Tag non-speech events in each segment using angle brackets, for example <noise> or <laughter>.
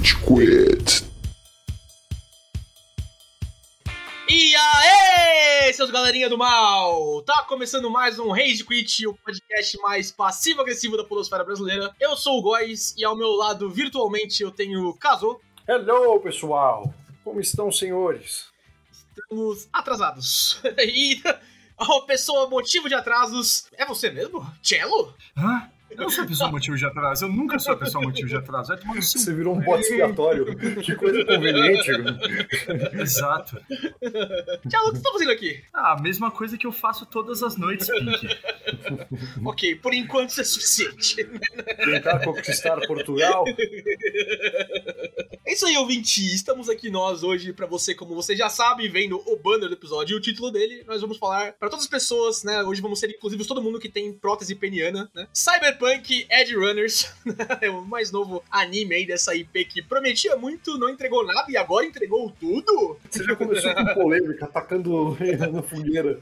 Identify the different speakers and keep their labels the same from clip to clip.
Speaker 1: Rage Quit.
Speaker 2: E aê, seus galerinha do mal! Tá começando mais um Rage Quit, o podcast mais passivo-agressivo da podosfera brasileira. Eu sou o Góis e ao meu lado, virtualmente, eu tenho o Kazo.
Speaker 3: Hello, pessoal! Como estão, senhores?
Speaker 2: Estamos atrasados. <laughs> E a pessoa motivo de atrasos é você mesmo? Cello?
Speaker 4: Hã? Eu não sou a pessoa motivo de atraso, eu nunca sou a pessoa motivo de atraso. Vai tomar no seu...
Speaker 3: Você virou um bote expiatório. que coisa conveniente.
Speaker 4: Exato.
Speaker 2: Cello, o que você tá fazendo aqui?
Speaker 4: Ah, a mesma coisa que eu faço todas as noites, Pink.
Speaker 2: ok, por enquanto isso é suficiente.
Speaker 3: Tentar conquistar Portugal.
Speaker 2: É isso aí, ouvinte. Estamos aqui nós hoje pra você, como você já sabe, vendo o banner do episódio e o título dele. Nós vamos falar pra todas as pessoas, né? Hoje vamos ser, inclusive, todo mundo que tem prótese peniana, né? Cyberpunk Edge Runners. <laughs> é o mais novo anime aí dessa IP que prometia muito, não entregou nada e agora entregou tudo.
Speaker 3: Você já começou com polêmica, atacando <laughs> na fogueira.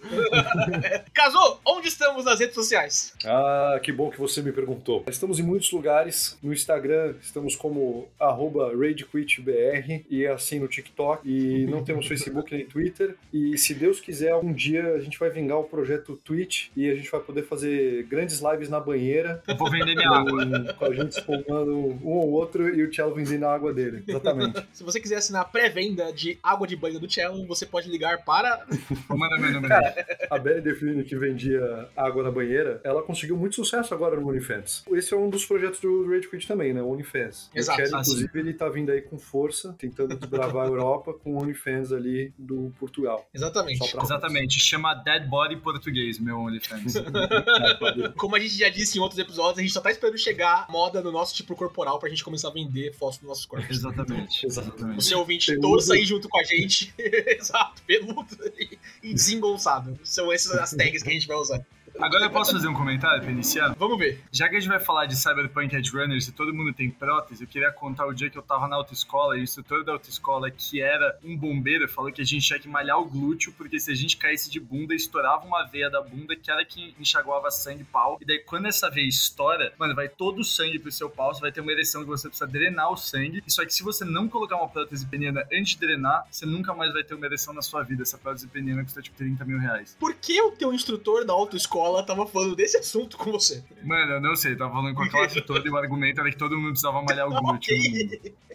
Speaker 3: <laughs>
Speaker 2: Casou, onde estamos nas redes sociais?
Speaker 3: Ah, que bom que você me perguntou. Estamos em muitos lugares. No Instagram, estamos como arroba RageQuitBR e assim no TikTok. E não temos Facebook nem Twitter. E se Deus quiser, um dia a gente vai vingar o projeto Twitch e a gente vai poder fazer grandes lives na banheira.
Speaker 4: Eu vou vender minha água.
Speaker 3: Com, a gente espumando um ou outro e o Cello vendendo a água dele. Exatamente. <laughs>
Speaker 2: Se você quiser assinar a pré-venda de água de banho do Cello, você pode ligar para.
Speaker 4: Meu número.
Speaker 3: Cara, a Belly Define que vendia água na banheira, ela conseguiu muito sucesso agora no OnlyFans. Esse é um dos projetos do Rage Quit também, né? O OnlyFans.
Speaker 2: Exato.
Speaker 3: O Kelly,
Speaker 4: Ah,
Speaker 3: inclusive, ele tá vindo aí com força, tentando desbravar a Europa com o OnlyFans ali do Portugal.
Speaker 2: Exatamente.
Speaker 4: Exatamente, chama Dead Body Português, meu OnlyFans. <laughs>
Speaker 2: Como a gente já disse em outros episódios, a gente só tá esperando chegar moda no nosso tipo corporal pra gente começar a vender fotos dos nossos corpos.
Speaker 4: Exatamente,
Speaker 2: O
Speaker 4: exatamente.
Speaker 2: seu ouvinte
Speaker 3: Peludo.
Speaker 2: torça aí junto com a gente. <laughs> Exato, peludo e- e desembolsado. São essas as tags que a gente vai usar.
Speaker 4: Agora eu posso fazer um comentário pra iniciar?
Speaker 2: Vamos ver.
Speaker 4: Já que a gente vai falar de Cyberpunk Edge Runners e todo mundo tem prótese, eu queria contar o dia que eu tava na autoescola e o instrutor da autoescola, que era um bombeiro, falou que a gente tinha que malhar o glúteo, porque se a gente caísse de bunda, estourava uma veia da bunda, que era que enxaguava sangue pau. E daí, quando essa veia estoura, mano, vai todo o sangue pro seu pau, você vai ter uma ereção que você precisa drenar o sangue. E só que se você não colocar uma prótese peniana antes de drenar, você nunca mais vai ter uma ereção na sua vida. Essa prótese peniana custa tipo 30 mil reais.
Speaker 2: Por que o teu instrutor da autoescola tava falando desse assunto com você?
Speaker 4: Mano, eu não sei, tava falando com a classe toda e o argumento era que todo mundo precisava malhar o glúteo.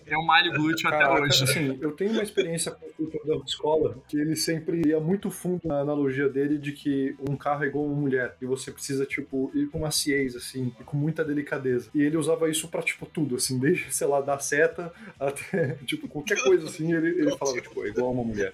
Speaker 4: Mundo. Eu malho glúteo até hoje.
Speaker 3: assim, eu tenho uma experiência com o instrutor da escola que ele sempre ia muito fundo na analogia dele de que um carro é igual uma mulher e você precisa, tipo, ir com maciez, assim, e com muita delicadeza. E ele usava isso pra, tipo, tudo, assim, desde, sei lá, dar seta até, <laughs> tipo, qualquer coisa assim, ele, ele falava, tipo, é igual uma mulher.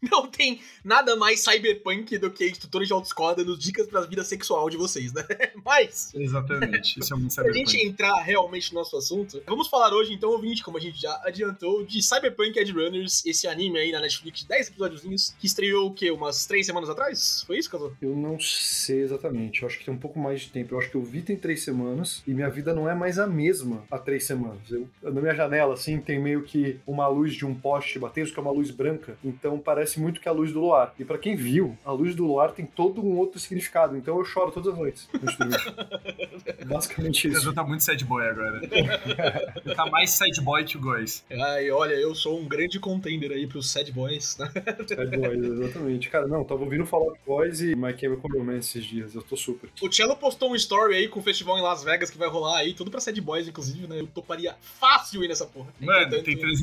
Speaker 2: Não tem nada mais cyberpunk do que instrutor de autoescola dando dicas pra vida sexual de vocês, né? <laughs> Mas,
Speaker 4: Exatamente, isso é muito
Speaker 2: Pra gente
Speaker 4: cyberpunk.
Speaker 2: entrar realmente no nosso assunto, vamos falar hoje, então, ouvinte, como a gente já adiantou, de Cyberpunk Edge Runners, esse anime aí na Netflix, 10 episódiozinhos, que estreou o quê? Umas 3 semanas atrás? Foi isso, Caso?
Speaker 3: Eu não sei exatamente, eu acho que tem um pouco mais de tempo. Eu acho que eu vi tem três semanas e minha vida não é mais a mesma há três semanas. Eu, na minha janela, assim, tem meio que uma luz de um poste batendo, que é uma luz branca, então parece muito que é a luz do luar. E pra quem viu, a luz do luar tem todo um outro significado, então eu choro todas as noites. de. <laughs> Basicamente
Speaker 4: O
Speaker 3: isso.
Speaker 4: Gazu tá muito sad boy agora. <laughs> Tá mais sad boy que o Góis.
Speaker 2: Ai, olha, eu sou um grande contender aí pros sad boys, né?
Speaker 3: Sad Boys, exatamente. Cara, não, tava ouvindo falar de Boys e My Chemical Romance esses dias, eu tô super.
Speaker 2: O Cello postou um story aí com o festival em Las Vegas que vai rolar aí, tudo pra sad boys, inclusive, né? Eu toparia fácil ir nessa porra.
Speaker 4: Mano,
Speaker 2: Entretanto,
Speaker 4: tem
Speaker 2: não vai rolar.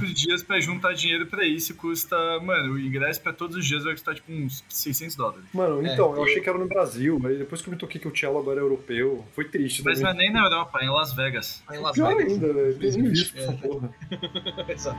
Speaker 4: 365 dias pra juntar dinheiro pra isso e custa. Mano, o ingresso pra todos os dias vai custar tipo uns 600 dólares.
Speaker 3: Mano,
Speaker 2: É,
Speaker 3: então, eu
Speaker 2: eu-
Speaker 3: achei que era no Brasil, aí depois que eu me toquei que o Cello agora é europeu, foi triste
Speaker 4: Mas não é nem na Europa, é em Las Vegas.
Speaker 2: Tá em Las
Speaker 3: Pior
Speaker 2: Vegas.
Speaker 3: Ainda, velho. Tem nem
Speaker 2: Infelizmente,
Speaker 3: visto
Speaker 2: é.
Speaker 3: essa porra. <laughs>
Speaker 2: Exato.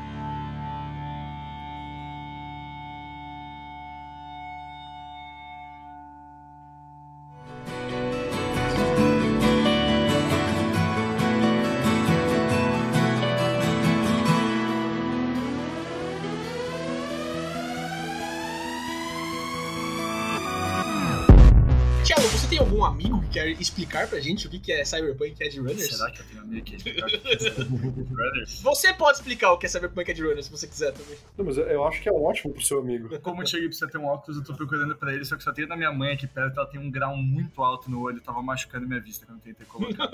Speaker 2: Amigo que quer explicar pra gente o que é Cyberpunk Edge Runners?
Speaker 4: Será que eu tenho um amigo que quer explicar o que é Cyberpunk Runners?
Speaker 2: Você pode explicar o que é Cyberpunk Edge Runners se você quiser também.
Speaker 3: Não, mas eu acho que é ótimo pro seu amigo.
Speaker 4: Como eu cheguei pra você ter um óculos, eu tô procurando pra ele, só que só tem da minha mãe aqui perto, ela tem um grau muito alto no olho, tava machucando minha vista quando eu tentei colocar.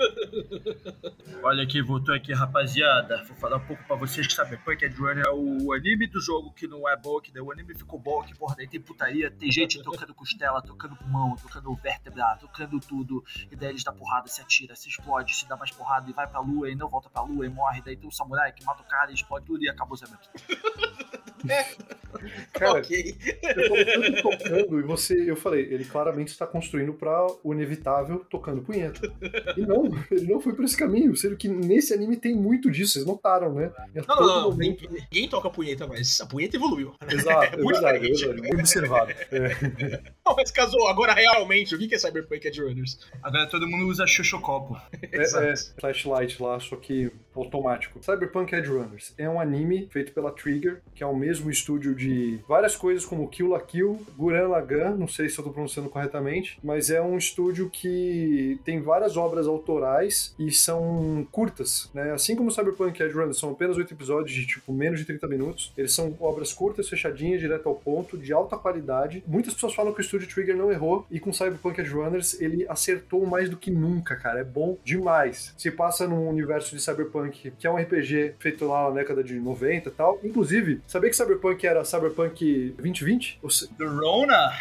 Speaker 4: Olha aqui, voltou aqui, rapaziada. Vou falar um pouco pra vocês que Cyberpunk Edge Runner é o anime do jogo que não é bom, que daí o anime ficou bom, que porra, daí tem putaria, tem gente tocando costela, tocando pulmão, tocando vértebra, tocando tudo, e daí eles dão porrada, se atira, se explode, se dá mais porrada e vai pra lua e não volta pra lua e morre, daí tem um samurai que mata o cara e explode tudo e acabou o Cyberpunk. <laughs>
Speaker 3: Cara,
Speaker 2: ok.
Speaker 3: eu tô tocando e você, eu falei, ele claramente está construindo pra o inevitável tocando punheta. E não, ele não foi por esse caminho, sendo que nesse anime tem muito disso, vocês notaram, né? Em
Speaker 2: Não, não, não.
Speaker 3: momento-
Speaker 2: Ninguém, toca punheta, mas a punheta evoluiu. <laughs>
Speaker 3: Exato, <laughs> é
Speaker 2: muito
Speaker 3: verdade, é verdade. Observado. É.
Speaker 2: Não, mas casou, agora realmente, o que é Cyberpunk Edge Runners?
Speaker 4: Agora todo mundo usa xoxocopo. <laughs>
Speaker 3: É, é flashlight lá, só que automático. Cyberpunk Edge Runners é um anime feito pela Trigger, que é o mesmo estúdio de várias coisas como Kill la Kill, Gurren Lagann, não sei se eu tô pronunciando corretamente, mas é um estúdio que tem várias obras autorais e são curtas, né? Assim como Cyberpunk Edge Runners são apenas oito episódios de tipo menos de 30 minutos, eles são obras curtas, fechadinhas, direto ao ponto, de alta qualidade. Muitas pessoas falam que o estúdio Trigger não errou e com Cyberpunk Edge Runners ele acertou mais do que nunca, cara. É bom demais. Se passa num universo de Cyberpunk, que é um RPG feito lá na década de 90 e tal. Inclusive, sabia que Cyberpunk era Cyberpunk 2020? Ou se-
Speaker 4: The Rona?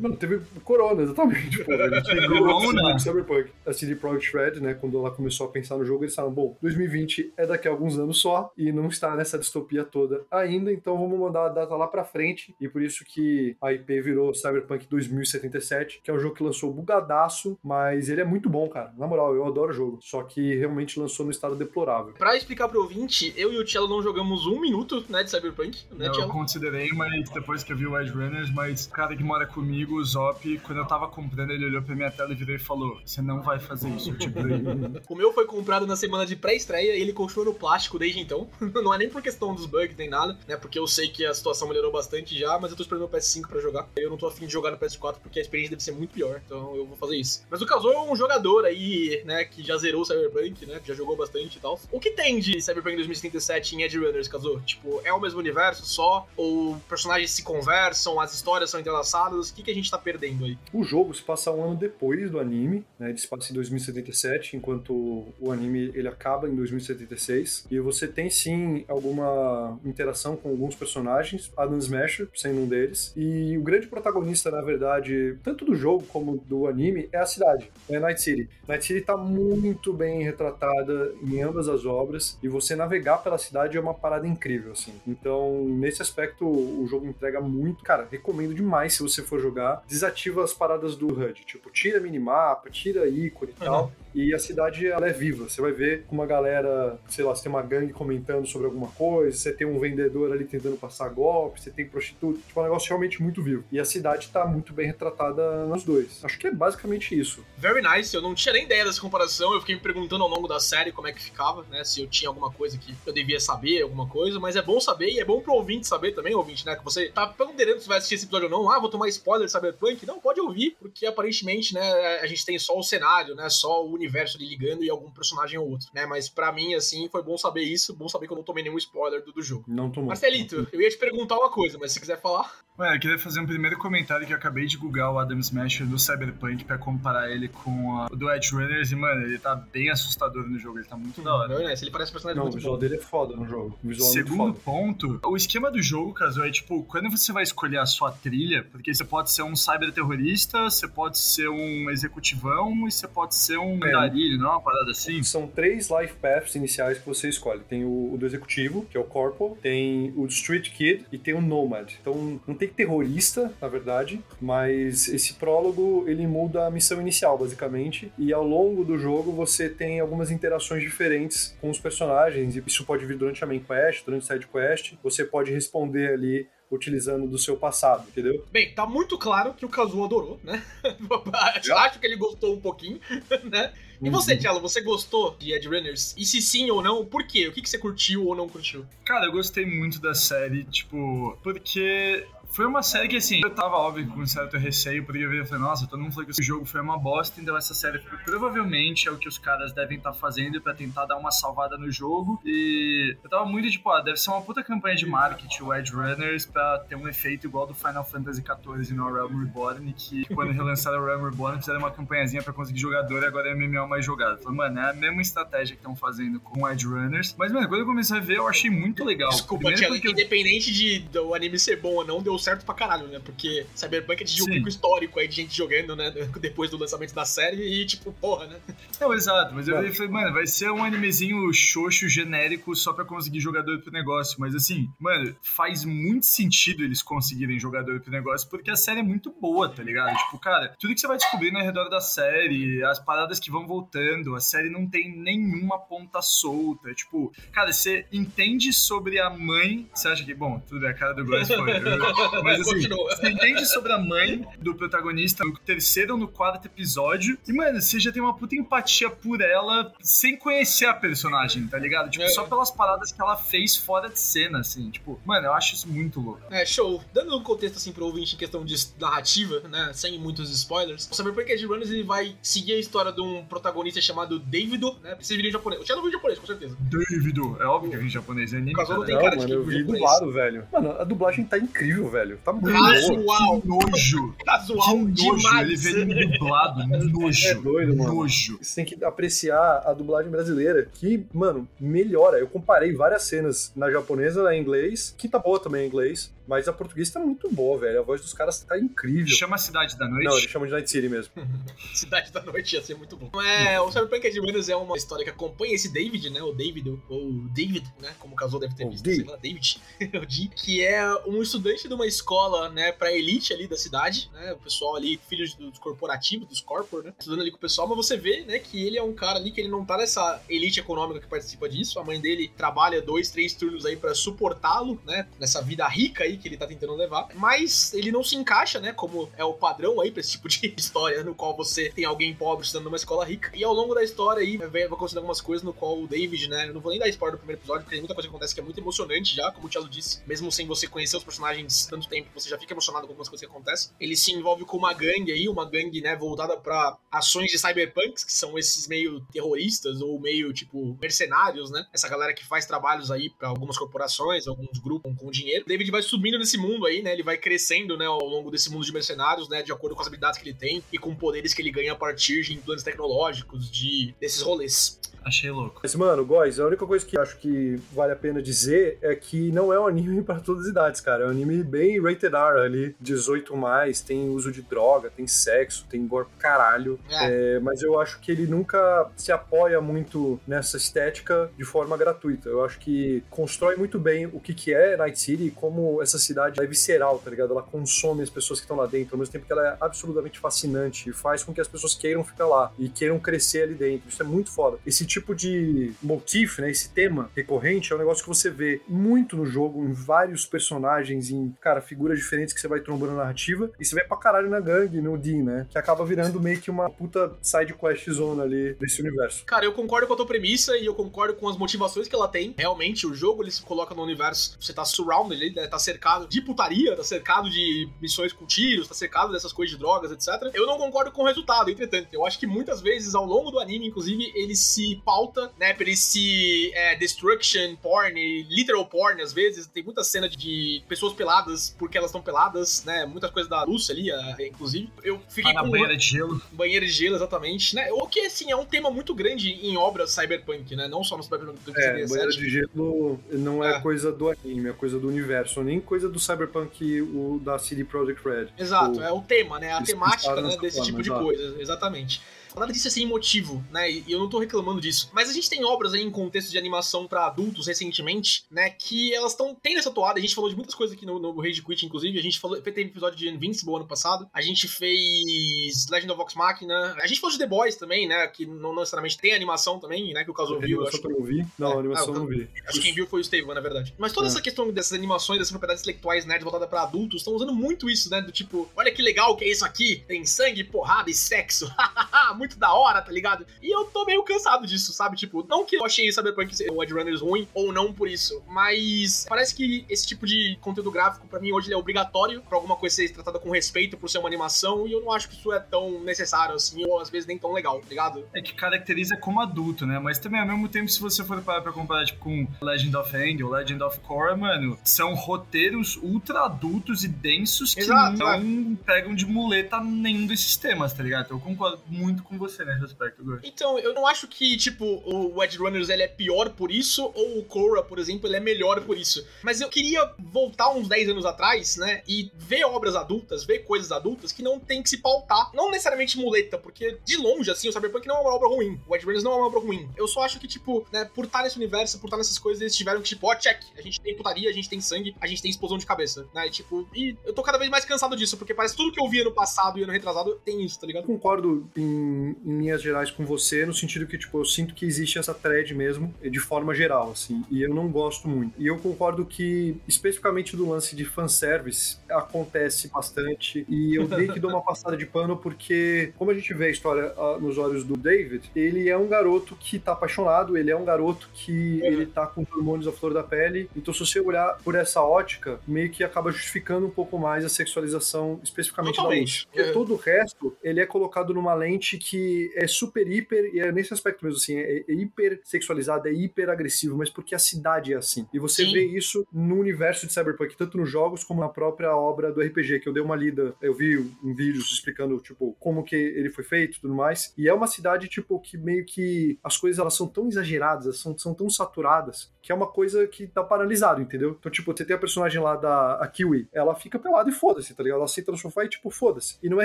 Speaker 3: Mano, teve Corona, exatamente. <laughs>
Speaker 4: Corona?
Speaker 3: Cyberpunk. A CD Projekt Red, né, quando ela começou a pensar no jogo, eles falaram, bom, 2020 é daqui a alguns anos só e não está nessa distopia toda ainda, então vamos mandar a data lá pra frente e por isso que a IP virou Cyberpunk 2077, que é um jogo que lançou bugadaço, mas ele é muito bom, cara. Na moral, eu adoro o jogo, só que realmente lançou no estado deplorável.
Speaker 2: Pra explicar pro ouvinte, eu e o Cello não jogamos um minuto, né, de Cyberpunk, né,
Speaker 4: eu
Speaker 2: Cello?
Speaker 4: considerei, mas depois que eu vi o Edge Runners, mas o cara que mora comigo, o Zop, quando eu tava comprando, ele olhou pra minha tela e virou e falou: Você não vai fazer isso, eu te proíbo." <laughs>
Speaker 2: O meu foi comprado na semana de pré-estreia e ele continua no plástico desde então. <laughs> Não é nem por questão dos bugs nem nada, né? Porque eu sei que a situação melhorou bastante já, mas eu tô esperando o PS5 pra jogar. Eu não tô afim de jogar no PS4 porque a experiência deve ser muito pior, então eu vou fazer isso. Mas o Kazuo é um jogador aí, né, que já zerou o Cyberpunk, né? Que já jogou bastante e tal. O que tem de Cyberpunk 2077 em Edge Runners, Kazuo? Tipo, é o mesmo universo só? Ou personagens se conversam, as histórias são entrelaçadas? O que, que a gente tá perdendo aí?
Speaker 3: O jogo se passa um ano depois do anime, né? Ele se passa em 2077, enquanto o anime ele acaba em 2076. E você tem sim alguma interação com alguns personagens, Adam Smasher sendo um deles. E o grande protagonista, na verdade, tanto do jogo como do anime, é a cidade, é Night City. Night City tá muito bem retratada em ambas as obras e você navegar pela cidade é uma parada incrível, assim. Então, nesse aspecto, o jogo entrega muito. Cara, recomendo demais se você for jogar. Desativa as paradas do HUD, tipo, tira minimapa, tira ícone e tal. E a cidade, ela é viva. Você vai ver uma galera, sei lá, você tem uma gangue comentando sobre alguma coisa, você tem um vendedor ali tentando passar golpe, você tem prostituta. Tipo, é um negócio realmente muito vivo. E a cidade tá muito bem retratada nos dois. Acho que é basicamente isso.
Speaker 2: Very nice, eu não tinha nem ideia dessa comparação, eu fiquei me perguntando ao longo da série como é que ficava, né? Se eu tinha alguma coisa que eu devia saber, alguma coisa, mas é bom saber e é bom pro ouvinte saber também, ouvinte, né? Que você tá ponderando se vai assistir esse episódio ou não. Ah, vou tomar spoiler de Cyberpunk. Não, pode ouvir, porque aparentemente, né, a gente tem só o cenário, né? Só o universo ali ligando e algum personagem ou outro, né? Mas pra mim, assim, foi bom saber isso, bom saber que eu não tomei nenhum spoiler do, do jogo.
Speaker 3: Não tomou.
Speaker 2: Marcelito, eu ia te perguntar uma coisa, mas se quiser falar.
Speaker 4: Ué, eu queria fazer um primeiro comentário que eu acabei de googar o Adam Smasher no Cyberpunk pra comparar ele com a- o do Edge Runners e, mano, ele tá bem assustador no jogo, ele tá muito da hora.
Speaker 2: Very nice, ele parece um personagem
Speaker 3: Não, o
Speaker 2: muito
Speaker 3: visual
Speaker 2: bom.
Speaker 3: dele é foda no jogo. O é muito
Speaker 4: Segundo
Speaker 3: foda.
Speaker 4: ponto, o esquema do jogo, caso é tipo, quando você vai escolher a sua trilha, porque você pode ser um cyberterrorista, você pode ser um executivão e você pode ser um
Speaker 3: É.
Speaker 4: andarilho, não é uma parada assim?
Speaker 3: São três life paths iniciais que você escolhe. Tem o, o do executivo, que é o Corporal, tem o Street Kid e tem o Nomad. Então não tem terrorista, na verdade, mas esse prólogo ele muda a missão inicial, basicamente. E ao longo do jogo você tem algumas interações diferentes com os personagens. E isso pode vir durante a main quest, durante a side quest. Você pode responder ali utilizando do seu passado, entendeu?
Speaker 2: Bem, tá muito claro que o Kazuo adorou, né? <laughs> Acho que ele gostou um pouquinho, <laughs> né? E você, Tielo, você gostou de Edge Runners? E se sim ou não, por quê? O que, que você curtiu ou não curtiu?
Speaker 4: Cara, eu gostei muito da série, tipo, porque Foi uma série que, assim, eu tava, óbvio, com um certo receio, porque eu vi e falei, nossa, todo mundo falou que esse jogo foi uma bosta, então essa série provavelmente é o que os caras devem estar tá fazendo pra tentar dar uma salvada no jogo. E eu tava muito tipo, ah, deve ser uma puta campanha de marketing, o Edge Runners, pra ter um efeito igual do Final Fantasy XIV no Realm Reborn, que quando relançaram o Realm Reborn fizeram uma campanhazinha pra conseguir jogador e agora é MMO mais jogado. Falei, mano, é a mesma estratégia que estão fazendo com o Edge Runners. Mas, mano, quando eu comecei a ver, eu achei muito legal.
Speaker 2: Desculpa, porque... independente de, do anime ser bom ou não, deu certo pra caralho, né? Porque Cyberpunk atingiu um pico histórico aí de gente jogando, né? <laughs> Depois do lançamento da série e, tipo, porra, né?
Speaker 4: Não, exato. Mas eu falei, mano, vai ser um animezinho xoxo, genérico, só pra conseguir jogador pro negócio. Mas, assim, mano, faz muito sentido eles conseguirem jogador pro negócio, porque a série é muito boa, tá ligado? Tipo, cara, tudo que você vai descobrindo ao redor da série, as paradas que vão voltando, a série não tem nenhuma ponta solta. Tipo, cara, você entende sobre a mãe. Você acha que, bom, tudo é a cara do Glass foi. <laughs> Mas assim, você entende sobre a mãe do protagonista no terceiro ou no quarto episódio. E, mano, você já tem uma puta empatia por ela sem conhecer a personagem, tá ligado? Tipo, é. só pelas paradas que ela fez fora de cena, assim. Tipo, mano, eu acho isso muito louco.
Speaker 2: É, show. Dando um contexto, assim, pro ouvinte em questão de narrativa, né? Sem muitos spoilers. O Cyberpunk Edge Runners, ele vai seguir a história de um protagonista chamado Davido, né? Vocês viram em japonês. Eu tinha não vi em japonês, com certeza.
Speaker 4: Davido. É óbvio que eu vi em japonês. É anime,
Speaker 3: cara. Não tem cara não, de mano, eu vi dublado, velho. Mano, a dublagem tá incrível, velho. Tá muito
Speaker 2: Casual.
Speaker 4: Que nojo.
Speaker 2: Casual nojo.
Speaker 4: demais. Ele vem dublado. <laughs> Nojo.
Speaker 3: É doido, mano.
Speaker 4: Nojo.
Speaker 3: Você tem que apreciar a dublagem brasileira, que, mano, melhora. Eu comparei várias cenas na japonesa, na inglês, que tá boa também em inglês. Mas a portuguesa tá muito boa, velho. A voz dos caras tá incrível.
Speaker 4: Chama a Cidade da Noite?
Speaker 3: Não, eles chamam de Night City mesmo. <laughs>
Speaker 2: Cidade da Noite ia ser muito bom. É, o Cyberpunk Edge Runners é uma história que acompanha esse David, né? O David, ou David, né? Como o casal deve ter visto, sei lá, David. <laughs> o D, que é um estudante de uma escola, né, pra elite ali da cidade, né? O pessoal ali, filhos dos corporativos, dos corpor, né? Estudando ali com o pessoal, mas você vê, né, que ele é um cara ali que ele não tá nessa elite econômica que participa disso. A mãe dele trabalha dois, três turnos aí para suportá-lo, né? Nessa vida rica aí que ele tá tentando levar. Mas ele não se encaixa, né? Como é o padrão aí pra esse tipo de <laughs> história, no qual você tem alguém pobre estudando numa escola rica. E ao longo da história aí, vai acontecer algumas coisas no qual o David, né? Eu não vou nem dar spoiler do primeiro episódio, porque tem muita coisa que acontece que é muito emocionante já, como o Thiago disse. Mesmo sem você conhecer os personagens tanto tempo, você já fica emocionado com algumas coisas que acontecem. Ele se envolve com uma gangue aí, uma gangue, né, voltada para ações de cyberpunks, que são esses meio terroristas ou meio, tipo, mercenários, né? Essa galera que faz trabalhos aí para algumas corporações, alguns grupos com dinheiro. David vai subindo nesse mundo aí, né? Ele vai crescendo, né, ao longo desse mundo de mercenários, né, de acordo com as habilidades que ele tem e com poderes que ele ganha a partir de implantes tecnológicos, de desses rolês.
Speaker 4: Achei louco.
Speaker 3: Mas, mano, Góis, a única coisa que acho que vale a pena dizer é que não é um anime <laughs> para todas as idades, cara. É um anime bem rated R ali, 18 mais, tem uso de droga, tem sexo, tem gore caralho. É. É, mas eu acho que ele nunca se apoia muito nessa estética de forma gratuita. Eu acho que constrói muito bem o que, que é Night City e como essa cidade é visceral, tá ligado? Ela consome as pessoas que estão lá dentro, ao mesmo tempo que ela é absolutamente fascinante e faz com que as pessoas queiram ficar lá e queiram crescer ali dentro. Isso é muito foda. Esse tipo de motif, né, esse tema recorrente, é um negócio que você vê muito no jogo, em vários personagens, em, cara, figuras diferentes que você vai trombando na narrativa, e você vê pra caralho na gangue, no Dean, né, que acaba virando meio que uma puta side quest zona ali desse universo.
Speaker 2: Cara, eu concordo com a tua premissa e eu concordo com as motivações que ela tem. Realmente, o jogo, ele se coloca no universo, você tá surrounded, ele né, tá cercado de putaria, tá cercado de missões com tiros, tá cercado dessas coisas de drogas, etc. Eu não concordo com o resultado, entretanto. Eu acho que muitas vezes, ao longo do anime, inclusive, ele se pauta, né, por esse é, destruction porn, literal porn, às vezes. Tem muita cena de pessoas peladas porque elas estão peladas, né? Muitas coisas da Rússia ali, inclusive. Eu fiquei
Speaker 4: ah, com. banheira de gelo.
Speaker 2: Banheira de gelo, exatamente, né? O que, assim, é um tema muito grande em obras cyberpunk, né? Não só no Cyberpunk
Speaker 3: é, banheira de gelo não é, é, coisa do anime, é coisa do universo, nem coisa do Cyberpunk o da CD Projekt Red.
Speaker 2: Exato, o... é o tema, né? A temática né, desse forma, tipo de exato. coisa, exatamente. Nada disso é sem motivo, né? E eu não tô reclamando disso. Mas a gente tem obras aí em contexto de animação para adultos recentemente, né? Que elas estão tendo essa toada. A gente falou de muitas coisas aqui no, no Rage Quit, inclusive. A gente falou, teve episódio de Invincible ano passado. A gente fez Legend of Vox Machina. A gente falou de The Boys também, né? Que não necessariamente tem animação também, né? Que o caso viu.
Speaker 3: Acho que eu vi. Não, a animação ah, não vi.
Speaker 2: Acho que quem viu foi o Estevam, na verdade. Mas toda é. essa questão dessas animações, dessas propriedades intelectuais nerd voltada para adultos, estão usando muito isso, né? Do tipo, olha que legal que é isso aqui. Tem sangue, porrada e sexo. <laughs> muito da hora, tá ligado? E eu tô meio cansado disso, sabe? Tipo, não que eu achei Cyberpunk o Edge Runners ruim, ou não por isso, mas parece que esse tipo de conteúdo gráfico, para mim, hoje ele é obrigatório pra alguma coisa ser tratada com respeito por ser uma animação, e eu não acho que isso é tão necessário assim, ou às vezes nem tão legal, tá ligado?
Speaker 4: É que caracteriza como adulto, né? Mas também, ao mesmo tempo, se você for parar pra comparar, tipo, com Legend of Aang ou Legend of Korra, mano, são roteiros ultra adultos e densos que
Speaker 2: Exato,
Speaker 4: não
Speaker 2: é.
Speaker 4: pegam de muleta nenhum desses temas, tá ligado? Eu concordo muito com você nesse aspecto, Gur.
Speaker 2: Então, eu não acho que, tipo, o Edge Runners ele é pior por isso, ou o Korra, por exemplo, ele é melhor por isso. Mas eu queria voltar uns 10 anos atrás, né, e ver obras adultas, ver coisas adultas que não tem que se pautar. Não necessariamente muleta, porque de longe, assim, o Cyberpunk não é uma obra ruim. O Edge Runners não é uma obra ruim. Eu só acho que, tipo, né, por estar nesse universo, por estar nessas coisas, eles tiveram que, tipo, ó, check. A gente tem putaria, a gente tem sangue, a gente tem explosão de cabeça, né, e, tipo, e eu tô cada vez mais cansado disso, porque parece que tudo que eu via no passado e ano retrasado tem isso, tá ligado?
Speaker 3: Concordo em, em linhas gerais com você, no sentido que, tipo, eu sinto que existe essa thread mesmo, de forma geral, assim, e eu não gosto muito. E eu concordo que, especificamente do lance de fanservice, acontece bastante, e eu dei que dou uma <laughs> passada de pano porque, como a gente vê a história ah, nos olhos do David, ele é um garoto que tá apaixonado, ele é um garoto que ele tá com os hormônios à flor da pele, então se você olhar por essa ótica, meio que acaba justificando um pouco mais a sexualização, especificamente da
Speaker 2: Totalmente.
Speaker 3: luz. Porque
Speaker 2: É.
Speaker 3: todo o resto, ele é colocado numa lente que é super hiper, e é nesse aspecto mesmo, assim, é, é hiper sexualizado, é hiper agressivo, mas porque a cidade é assim. E você
Speaker 2: Sim.
Speaker 3: vê isso no universo de Cyberpunk, tanto nos jogos como na própria obra do RPG, que eu dei uma lida, eu vi em vídeos explicando, tipo, como que ele foi feito e tudo mais. E é uma cidade, tipo, que meio que as coisas elas são tão exageradas, elas são, são tão saturadas, que é uma coisa que tá paralisado, entendeu? Então, tipo, você tem a personagem lá da a Kiwi, ela fica pelada e foda-se, tá ligado? Ela senta no sofá e, tipo, foda-se. E não é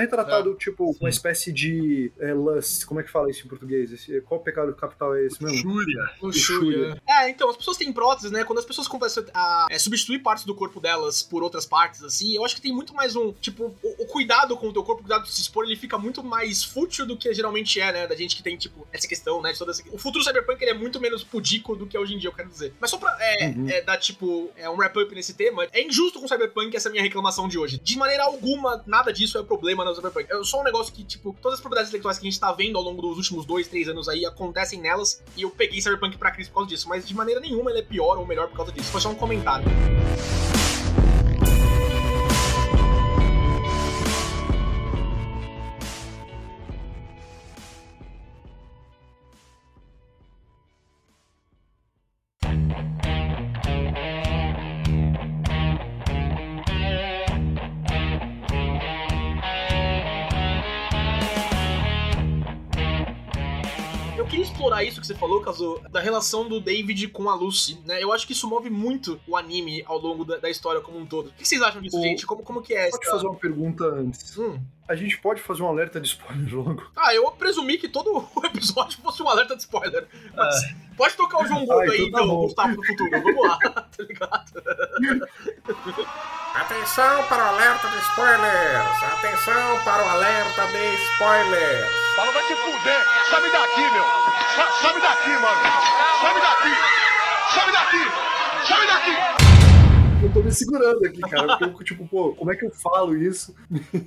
Speaker 3: retratado, tipo, uma espécie de é, lust, como é que fala isso em português? Esse- qual pecado capital é esse mesmo?
Speaker 4: Júria.
Speaker 2: Luxúria. É, então, as pessoas têm próteses, né? Quando as pessoas começam a é, substituir partes do corpo delas por outras partes, assim, eu acho que tem muito mais um. Tipo, o, o cuidado com o teu corpo, o cuidado de se expor, ele fica muito mais fútil do que geralmente é, né? Da gente que tem, tipo, essa questão, né? De toda essa... O futuro cyberpunk ele é muito menos pudico do que é hoje em dia, eu quero dizer. Mas só pra é,
Speaker 3: Uhum.
Speaker 2: é, dar, tipo, é, um wrap-up nesse tema, é injusto com o cyberpunk essa minha reclamação de hoje. De maneira alguma, nada disso é problema no cyberpunk. É só um negócio que, tipo, todas as propriedades intelectuais que a gente tá vendo ao longo dos últimos dois, três anos aí acontecem nelas, e eu peguei cyberpunk pra crise por causa disso. Mas de maneira nenhuma ele é pior ou melhor por causa disso. Foi só um comentário. Falou, Kazu, da relação do David com a Lucy, né? Eu acho que isso move muito o anime ao longo da, da história como um todo. O que vocês acham disso,
Speaker 3: O-
Speaker 2: gente? Como, como que é essa...
Speaker 3: Pode fazer uma pergunta antes.
Speaker 2: Hum.
Speaker 3: A gente pode fazer um alerta de spoiler logo? <laughs>
Speaker 2: Ah, eu presumi que todo o <laughs> episódio fosse um alerta de spoiler. Mas Pode tocar o João Gordo
Speaker 3: Ah, então
Speaker 2: aí,
Speaker 3: tá
Speaker 2: então,
Speaker 3: bom.
Speaker 2: Gustavo do futuro. Vamos lá, <laughs> tá ligado?
Speaker 1: Atenção para o alerta de spoilers! Atenção para o alerta de spoilers!
Speaker 5: Fala, vai te fuder! Sabe daqui, meu! Sa- Sabe daqui, mano! Sabe daqui! Sabe daqui! Sabe daqui!
Speaker 3: Eu tô me segurando aqui, cara. Porque eu, tipo, pô, como é que eu falo isso?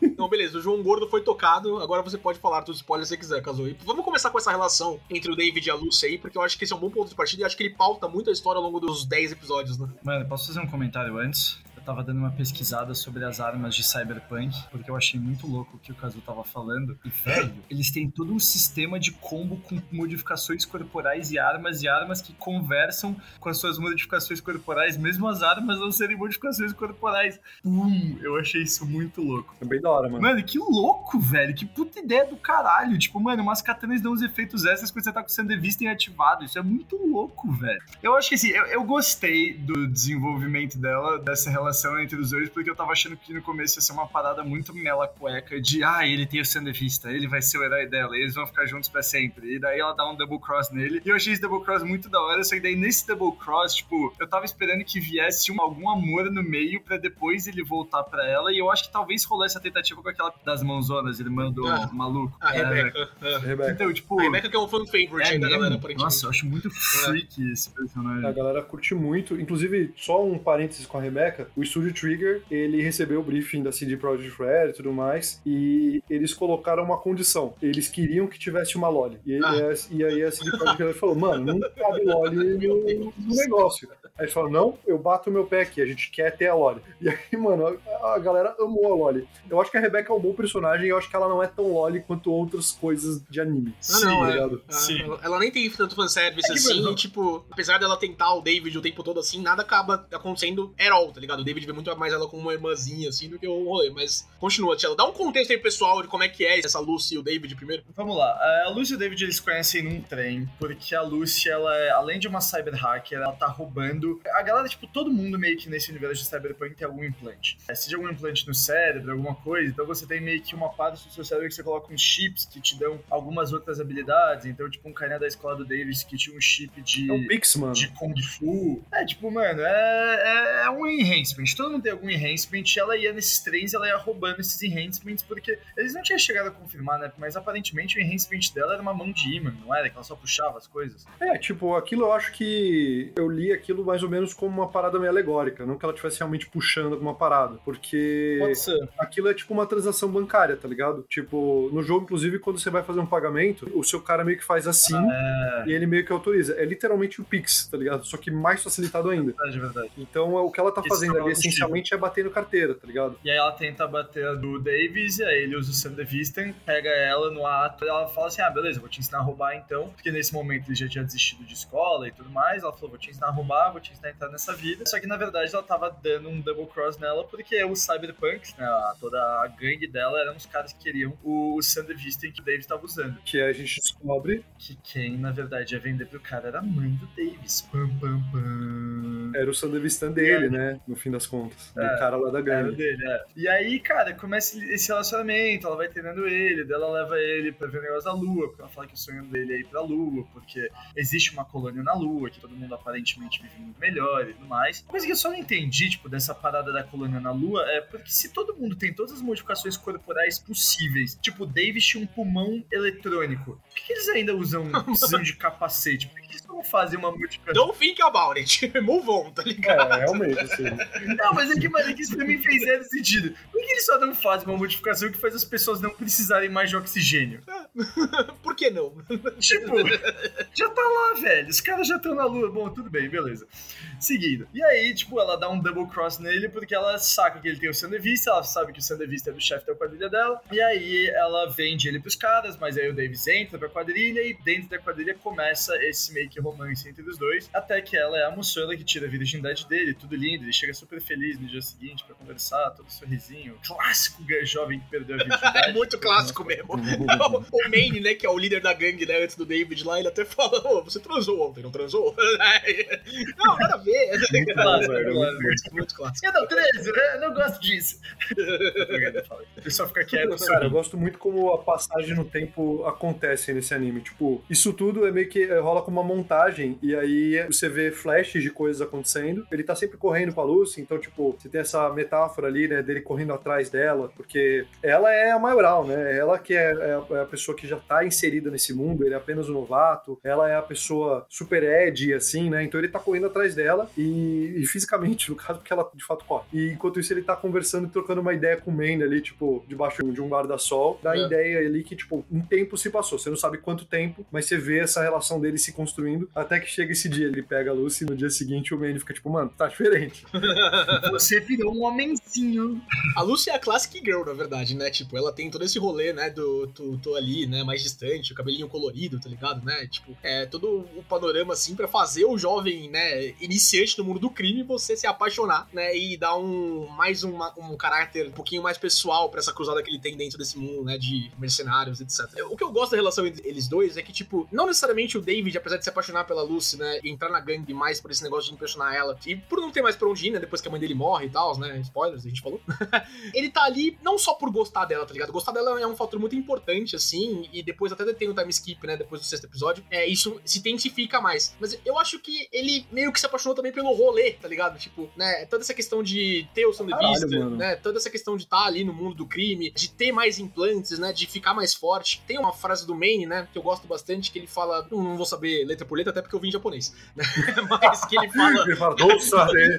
Speaker 2: Então, beleza, o João Gordo foi tocado, agora você pode falar dos spoilers se você quiser, Kazu. E vamos começar com essa relação entre o David e a Lucy aí, porque eu acho que esse é um bom ponto de partida e acho que ele pauta muito a história ao longo dos 10 episódios, né?
Speaker 4: Mano, posso fazer um comentário antes? Eu tava dando uma pesquisada sobre as armas de Cyberpunk, porque eu achei muito louco o que o Kazu tava falando. E, velho, eles têm todo um sistema de combo com modificações corporais e armas, e armas que conversam com as suas modificações corporais, mesmo as armas não serem modificações corporais. Pum! Eu achei isso muito louco.
Speaker 3: É bem da hora, mano.
Speaker 4: Mano, que louco, velho. Que puta ideia do caralho. Tipo, mano, umas katanas dão uns efeitos extras quando você tá com o Sandevista ativado. Isso é muito louco, velho. Eu acho que assim, eu, eu gostei do desenvolvimento dela, dessa relação entre os dois, porque eu tava achando que no começo ia ser uma parada muito mela cueca de, ah, ele tem o Sandevista, ele vai ser o herói dela, eles vão ficar juntos pra sempre. E daí ela dá um double cross nele. E eu achei esse double cross muito da hora, só que daí nesse double cross, tipo, eu tava esperando que viesse um, algum amor no meio pra depois ele voltar pra ela. E eu acho que talvez rolasse a tentativa com aquela das mãozonas, irmã do
Speaker 2: Ah.
Speaker 4: maluco.
Speaker 2: A
Speaker 4: É,
Speaker 2: Rebecca. é.
Speaker 3: Rebeca.
Speaker 4: Então, tipo.
Speaker 2: A Rebecca que é um fan favorite
Speaker 4: é
Speaker 2: aí da galera, aparentemente.
Speaker 4: Nossa, eu acho muito freaky esse personagem.
Speaker 3: A galera curte muito. Inclusive, só um parênteses com a Rebeca. o estúdio Trigger, ele recebeu o briefing da CD Projekt Red e tudo mais, e eles colocaram uma condição. Eles queriam que tivesse uma Loli. E,
Speaker 2: Ah.
Speaker 3: e, e aí a CD Projekt Red falou, mano, não cabe Loli no, no negócio. Aí eles falaram, não, eu bato o meu pé aqui, a gente quer ter a Loli. E aí, mano, a, a galera amou a Loli. Eu acho que a Rebecca é um bom personagem e eu acho que ela não é tão Loli quanto outras coisas de anime.
Speaker 2: Ah, não,
Speaker 3: tá
Speaker 2: é.
Speaker 3: ligado?
Speaker 2: Ah,
Speaker 4: Sim.
Speaker 2: Ela, ela nem tem tanto fanservice
Speaker 3: É
Speaker 2: assim,
Speaker 3: mano,
Speaker 2: tipo, apesar dela tentar o David o tempo todo assim, nada acaba acontecendo at all, tá ligado? O David vê muito mais ela como uma irmãzinha, assim, do que o rolê. Mas continua, Tchela. Dá um contexto aí, pessoal, de como é que é essa Lucy e o David primeiro.
Speaker 4: Vamos lá, a Lucy e o David eles conhecem num trem, porque a Lucy, ela é, além de uma cyber hacker, ela tá roubando. A galera, tipo, todo mundo meio que nesse universo de cyberpunk tem algum implante. É, seja algum implante no cérebro, alguma coisa, então você tem meio que uma parte do seu cérebro que você coloca uns chips que te dão algumas outras habilidades. Então, tipo, um carinha da escola do Davis que tinha um chip de
Speaker 3: É um Pix, mano.
Speaker 4: de Kung Fu. É, tipo, mano, é, é, é um enhancement. Todo mundo tem algum enhancement. e Ela ia nesses trens, ela ia roubando esses enhancements, porque eles não tinham chegado a confirmar, né? Mas aparentemente o enhancement dela era uma mão de imã, não era? Que ela só puxava as coisas.
Speaker 3: É, tipo, aquilo eu acho que eu li aquilo mais ou menos como uma parada meio alegórica, não que ela estivesse realmente puxando alguma parada, porque aquilo é tipo uma transação bancária, tá ligado? Tipo, no jogo, inclusive, quando você vai fazer um pagamento, o seu cara meio que faz assim
Speaker 4: É,
Speaker 3: e ele meio que autoriza. É literalmente o Pix, tá ligado? Só que mais facilitado ainda.
Speaker 4: verdade, verdade.
Speaker 3: Então, o que ela tá
Speaker 4: Esse
Speaker 3: fazendo
Speaker 4: é o
Speaker 3: ali, essencialmente, é batendo carteira, tá ligado?
Speaker 4: E aí ela tenta bater a do Davis, e aí ele usa o Sam Devisten, pega ela no ato, e ela fala assim, ah, beleza, vou te ensinar a roubar então, porque nesse momento ele já tinha desistido de escola e tudo mais, ela falou, vou te ensinar a roubar, vou te ensinar a entrar nessa vida, só que na verdade ela tava dando um double cross nela, porque os cyberpunks, né, a- toda a gangue dela eram os caras que queriam o, o que o Davis tava usando,
Speaker 3: Que a gente descobre
Speaker 4: que quem na verdade ia vender pro cara era a mãe do Davis. Pam, pam, pam.
Speaker 3: era o Sandevistan dele, né? No fim das contas. Do
Speaker 4: É,
Speaker 3: cara lá da
Speaker 4: Era
Speaker 3: gangue.
Speaker 4: dele, é. E aí, cara, começa esse relacionamento, ela vai treinando ele, daí ela leva ele pra ver o negócio da Lua, porque ela fala que o sonho dele é ir pra Lua, porque existe uma colônia na Lua, que todo mundo aparentemente vive muito melhor e tudo mais. Uma coisa que eu só não entendi, tipo, dessa parada da colônia na Lua, é porque se todo mundo tem todas as modificações corporais possíveis, tipo, o Davis tinha um pulmão eletrônico, por que, que eles ainda usam, <laughs> precisam de capacete? Por que, que eles não fazem uma modificação?
Speaker 2: Don't think about it. <laughs> Move on, tá ligado?
Speaker 3: É, realmente, assim.
Speaker 4: Não, mas é que, mano, é que isso pra mim fez zero sentido. Por que eles só não fazem uma modificação que faz as pessoas não precisarem mais de oxigênio? <laughs>
Speaker 2: Por que não?
Speaker 4: Tipo, já tá lá, velho. Os caras já estão na lua. Bom, tudo bem, beleza. Seguindo. E aí, tipo, ela dá um double cross nele porque ela saca que ele tem o Sandevista, ela sabe que o Sandevista é do chefe da quadrilha dela. E aí ela vende ele pros caras, mas aí o Davis entra pra quadrilha e dentro da quadrilha começa esse meio que romance entre os dois. Até que ela é a moçona que tira a virgindade dele, tudo lindo. Ele chega super feliz no dia seguinte pra conversar, todo sorrisinho. Clássico jovem que perdeu a <laughs> virgindade.
Speaker 2: É muito clássico mesmo. <laughs> o Maine, né, que é o líder da gangue, né, antes do David lá, ele até fala, ô, você transou ontem, não transou? não, <laughs> nada a ver.
Speaker 3: Muito <laughs>
Speaker 4: Clássico, clássico.
Speaker 2: muito, muito clássico.
Speaker 4: Eu não transo, né? Eu não gosto disso. <laughs> O pessoal fica quieto.
Speaker 3: Cara, eu gosto muito como a passagem no tempo acontece nesse anime. Tipo, isso tudo é meio que é, rola como uma montagem, e aí você vê flashes de coisas acontecendo. Ele tá sempre correndo com a Lucy, então, tipo, você tem essa metáfora ali, né, dele correndo atrás dela, porque ela é a maioral, né? Ela que é, é a- é a pessoa que já tá inserida nesse mundo, ele é apenas um novato, ela é a pessoa super ed, assim, né? Então ele tá correndo atrás dela e, e fisicamente, <laughs> no caso, porque ela de fato corre. E enquanto isso, ele tá conversando e trocando uma ideia com o Maine ali, tipo, debaixo de um guarda-sol, dá a
Speaker 2: É.
Speaker 3: ideia ali que, tipo, um tempo se passou. Você não sabe quanto tempo, mas você vê essa relação dele se construindo até que chega esse dia. Ele pega a Lucy e no dia seguinte o Maine fica tipo, mano, tá diferente. <laughs>
Speaker 4: Você virou um homenzinho.
Speaker 2: A Lucy é a classic girl, na verdade, né? Tipo, ela tem todo esse rolê, né? Do tô, tô ali, né? Mais distante, o cabelinho colorido, tá ligado, né? Tipo, é todo o panorama, assim, pra fazer o jovem, né? Iniciante no mundo do crime, você se apaixonar, né? E dar um mais uma- um caráter um pouquinho mais pessoal pra essa cruzada que ele tem dentro desse mundo, né? De mercenários, etc. O que eu gosto da relação entre eles dois é que, tipo, não necessariamente o David, apesar de se apaixonar pela Lucy, né? E entrar na gangue mais por esse negócio de impressionar ela, e por não ter mais pra onde ir, né? Depois que a mãe dele morre e tal, né? Spoilers, a gente falou <laughs> ele tá ali não só por gostar dela, tá ligado? Gostar dela é um fator muito importante, assim, e depois até tem o time skip, né? Depois do sexto episódio. É, isso se intensifica mais. Mas eu acho que ele meio meio que se apaixonou também pelo rolê, tá ligado? Tipo, né, toda essa questão de ter o Sound Beast, né, toda essa questão de estar ali no mundo do crime, de ter mais implantes, né, de ficar mais forte. Tem uma frase do Maine, né, que eu gosto bastante, que ele fala, não, não vou saber letra por letra, até porque eu vim em japonês, né, <laughs> mas que ele fala,
Speaker 3: Ele fala, nossa, <laughs> né?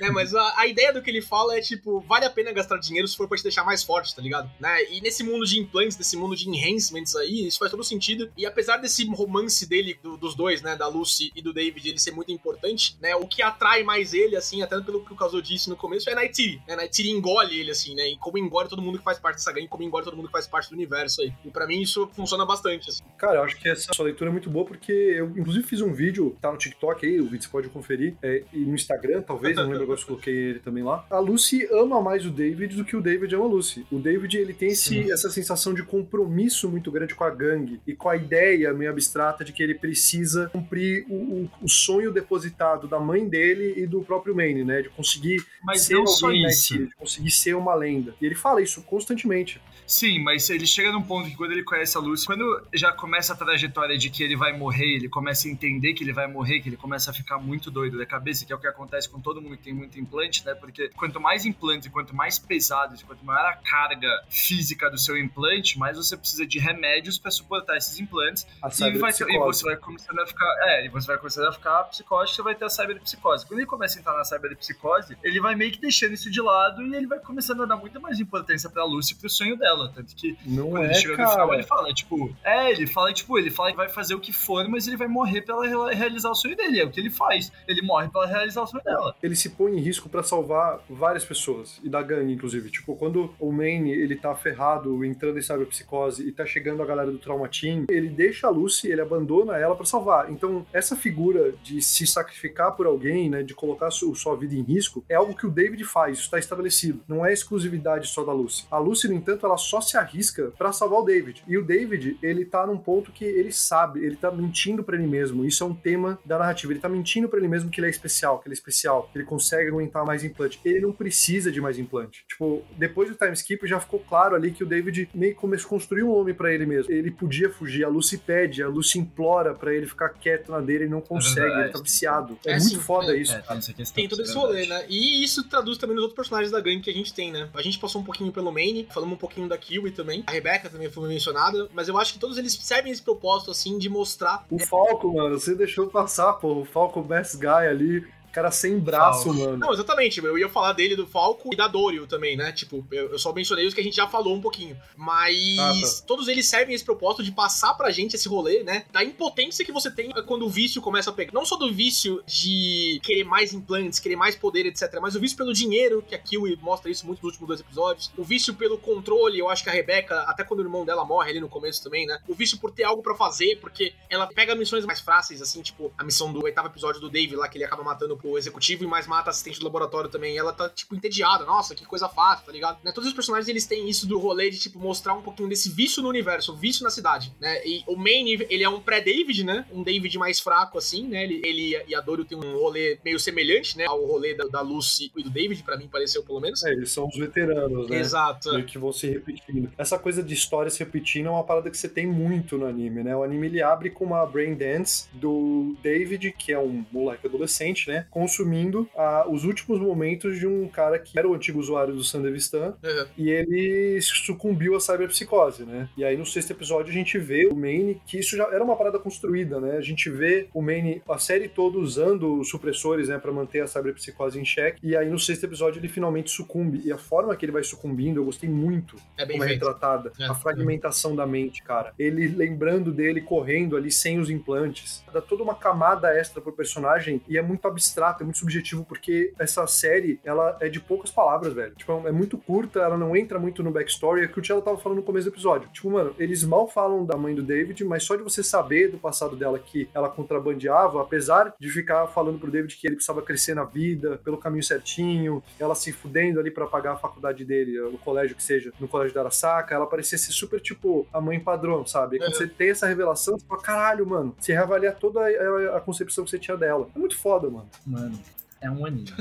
Speaker 2: Né, <laughs> mas a, a ideia do que ele fala é, tipo, vale a pena gastar dinheiro se for pra te deixar mais forte, tá ligado? Né, e nesse mundo de implantes, nesse mundo de enhancements aí, isso faz todo sentido, e apesar desse romance dele, do- dos dois, né, da Lucy e do David, ele ser muito importante, né, o que atrai mais ele, assim, até pelo que o Kazuo disse no começo, é Nightiri, né, Nightiri engole ele, assim, né, e como engole todo mundo que faz parte dessa gangue, como engole todo mundo que faz parte do universo aí. E pra mim isso funciona bastante, assim.
Speaker 3: Cara, eu acho que essa sua leitura é muito boa porque eu, inclusive, fiz um vídeo, tá no TikTok aí, o vídeo você pode conferir, é, e no Instagram, talvez, não lembro agora se eu coloquei ele também lá. A Lucy ama mais o David do que o David ama a Lucy. O David, ele tem esse, essa sensação de compromisso muito grande com a gangue e com a ideia meio abstrata de que ele precisa cumprir o, o- o sonho depositado da mãe dele e do próprio Maine, né? De conseguir
Speaker 4: Mas
Speaker 3: ser
Speaker 4: não só isso.
Speaker 3: equipe, de conseguir ser uma lenda. E ele fala isso constantemente.
Speaker 4: Sim, mas ele chega num ponto que quando ele conhece a Lucy, quando já começa a trajetória de que ele vai morrer, ele começa a entender que ele vai morrer, que ele começa a ficar muito doido da cabeça, que é o que acontece com todo mundo que tem muito implante, né? Porque quanto mais implantes, quanto mais pesados, quanto maior a carga física do seu implante, mais você precisa de remédios para suportar esses implantes.
Speaker 3: A
Speaker 4: E, vai ter- e você vai começando a ficar. É, e você vai começando a ficar psicótico, você vai ter a cyberpsicose. Quando ele começa a entrar na cyberpsicose, ele vai meio que deixando isso de lado e ele vai começando a dar muita mais importância pra Lucy e pro sonho dela. Tanto que
Speaker 3: Não
Speaker 4: quando
Speaker 3: é,
Speaker 4: ele chega no final,
Speaker 3: cara.
Speaker 4: ele fala, tipo, é, ele fala, tipo, ele fala que vai fazer o que for, mas ele vai morrer pela ela realizar o sonho dele. É o que ele faz. Ele morre pela realizar o sonho dela.
Speaker 3: ele se põe em risco pra salvar várias pessoas, e da gangue, inclusive. Tipo, quando o Maine, ele tá ferrado, entrando em cyberpsicose, e tá chegando a galera do Trauma Team, ele deixa a Lucy, ele abandona ela pra salvar. Então, essa figura de se sacrificar por alguém, né, de colocar su- sua vida em risco, é algo que o David faz, isso tá estabelecido. Não é exclusividade só da Lucy. A Lucy, no entanto, ela só se arrisca pra salvar o David. E o David, ele tá num ponto que ele sabe, ele tá mentindo pra ele mesmo. Isso é um tema da narrativa. Ele tá mentindo pra ele mesmo que ele é especial, que ele é especial, que ele consegue aguentar mais implante. Ele não precisa de mais implante. Tipo, depois do time skip já ficou claro ali que o David meio que começou a construir um homem pra ele mesmo. Ele podia fugir, a Lucy pede, a Lucy implora pra ele ficar quieto na dele e não consegue,
Speaker 4: verdade.
Speaker 3: ele tá viciado. É,
Speaker 2: É,
Speaker 3: muito
Speaker 2: sim,
Speaker 3: foda
Speaker 2: é,
Speaker 3: isso.
Speaker 4: tá nessa questão.
Speaker 2: Tem todo esse rolê, né? E isso traduz também nos outros personagens da gangue que a gente tem, né? A gente passou um pouquinho pelo Maine, falamos um pouquinho da Kiwi também. A Rebecca também foi mencionada, mas eu acho que todos eles servem esse propósito, assim, de mostrar.
Speaker 3: O Falco, mano, você deixou passar, pô. O Falco Best Guy ali, cara sem braço,
Speaker 4: Falco.
Speaker 3: mano.
Speaker 2: Não, exatamente. Eu ia falar dele, do Falco e da Dorio também, né? Tipo, eu, eu só mencionei os que a gente já falou um pouquinho. Mas
Speaker 3: Ah, tá.
Speaker 2: todos eles servem esse propósito de passar pra gente esse rolê, né? Da impotência que você tem quando o vício começa a pegar. Não só do vício de querer mais implantes, querer mais poder, etc. Mas o vício pelo dinheiro, que a Kiwi mostra isso muito nos últimos dois episódios. O vício pelo controle, eu acho que a Rebeca, até quando o irmão dela morre ali no começo também, né? O vício por ter algo pra fazer, porque ela pega missões mais fáceis, assim, tipo a missão do oitavo episódio do Dave lá, que ele acaba matando o executivo e mais mata a assistente do laboratório também. E ela tá, tipo, entediada. Nossa, que coisa fácil, tá ligado? Né? Todos os personagens, eles têm isso do rolê de, tipo, mostrar um pouquinho desse vício no universo, vício na cidade, né? E o Maine, ele é um pré-David, né? Um David mais fraco, assim, né? Ele, ele e a Dorio tem um rolê meio semelhante, né? Ao rolê da, da Lucy e do David, pra mim, pareceu, pelo menos.
Speaker 3: É, eles são os veteranos, né?
Speaker 2: Exato.
Speaker 3: meio que vão se repetindo. Essa coisa de história se repetindo é uma parada que você tem muito no anime, né? O anime ele abre com uma brain dance do David, que é um moleque adolescente, né? Consumindo ah, os últimos momentos de um cara que era o antigo usuário do Sandevistan
Speaker 2: Uhum.
Speaker 3: e ele sucumbiu à cyberpsicose, né? E aí no sexto episódio a gente vê o Maine, que isso já era uma parada construída, né? A gente vê o Maine a série toda usando os supressores, né, para manter a cyberpsicose em xeque. E aí no sexto episódio ele finalmente sucumbe. E a forma que ele vai sucumbindo, eu gostei muito
Speaker 2: É bem
Speaker 3: como é
Speaker 2: feito.
Speaker 3: retratada.
Speaker 2: É.
Speaker 3: A fragmentação da mente, cara. Ele lembrando dele correndo ali sem os implantes. Dá toda uma camada extra pro personagem e é muito abstrato, é muito subjetivo, porque essa série, ela é de poucas palavras, velho. Tipo, é muito curta, ela não entra muito no backstory. É o que o Tchela tava falando no começo do episódio. Tipo, mano, eles mal falam da mãe do David, mas só de você saber do passado dela que ela contrabandeava, apesar de ficar falando pro David que ele precisava crescer na vida, pelo caminho certinho, ela se fudendo ali pra pagar a faculdade dele, o colégio que seja, no colégio da Arasaka, ela parecia ser super, tipo, a mãe padrão, sabe? E quando
Speaker 2: Uhum.
Speaker 3: você tem essa revelação, você fala, caralho, mano, você reavalia toda a, a concepção que você tinha dela. É muito foda, mano.
Speaker 4: Mano, é um anime. <laughs>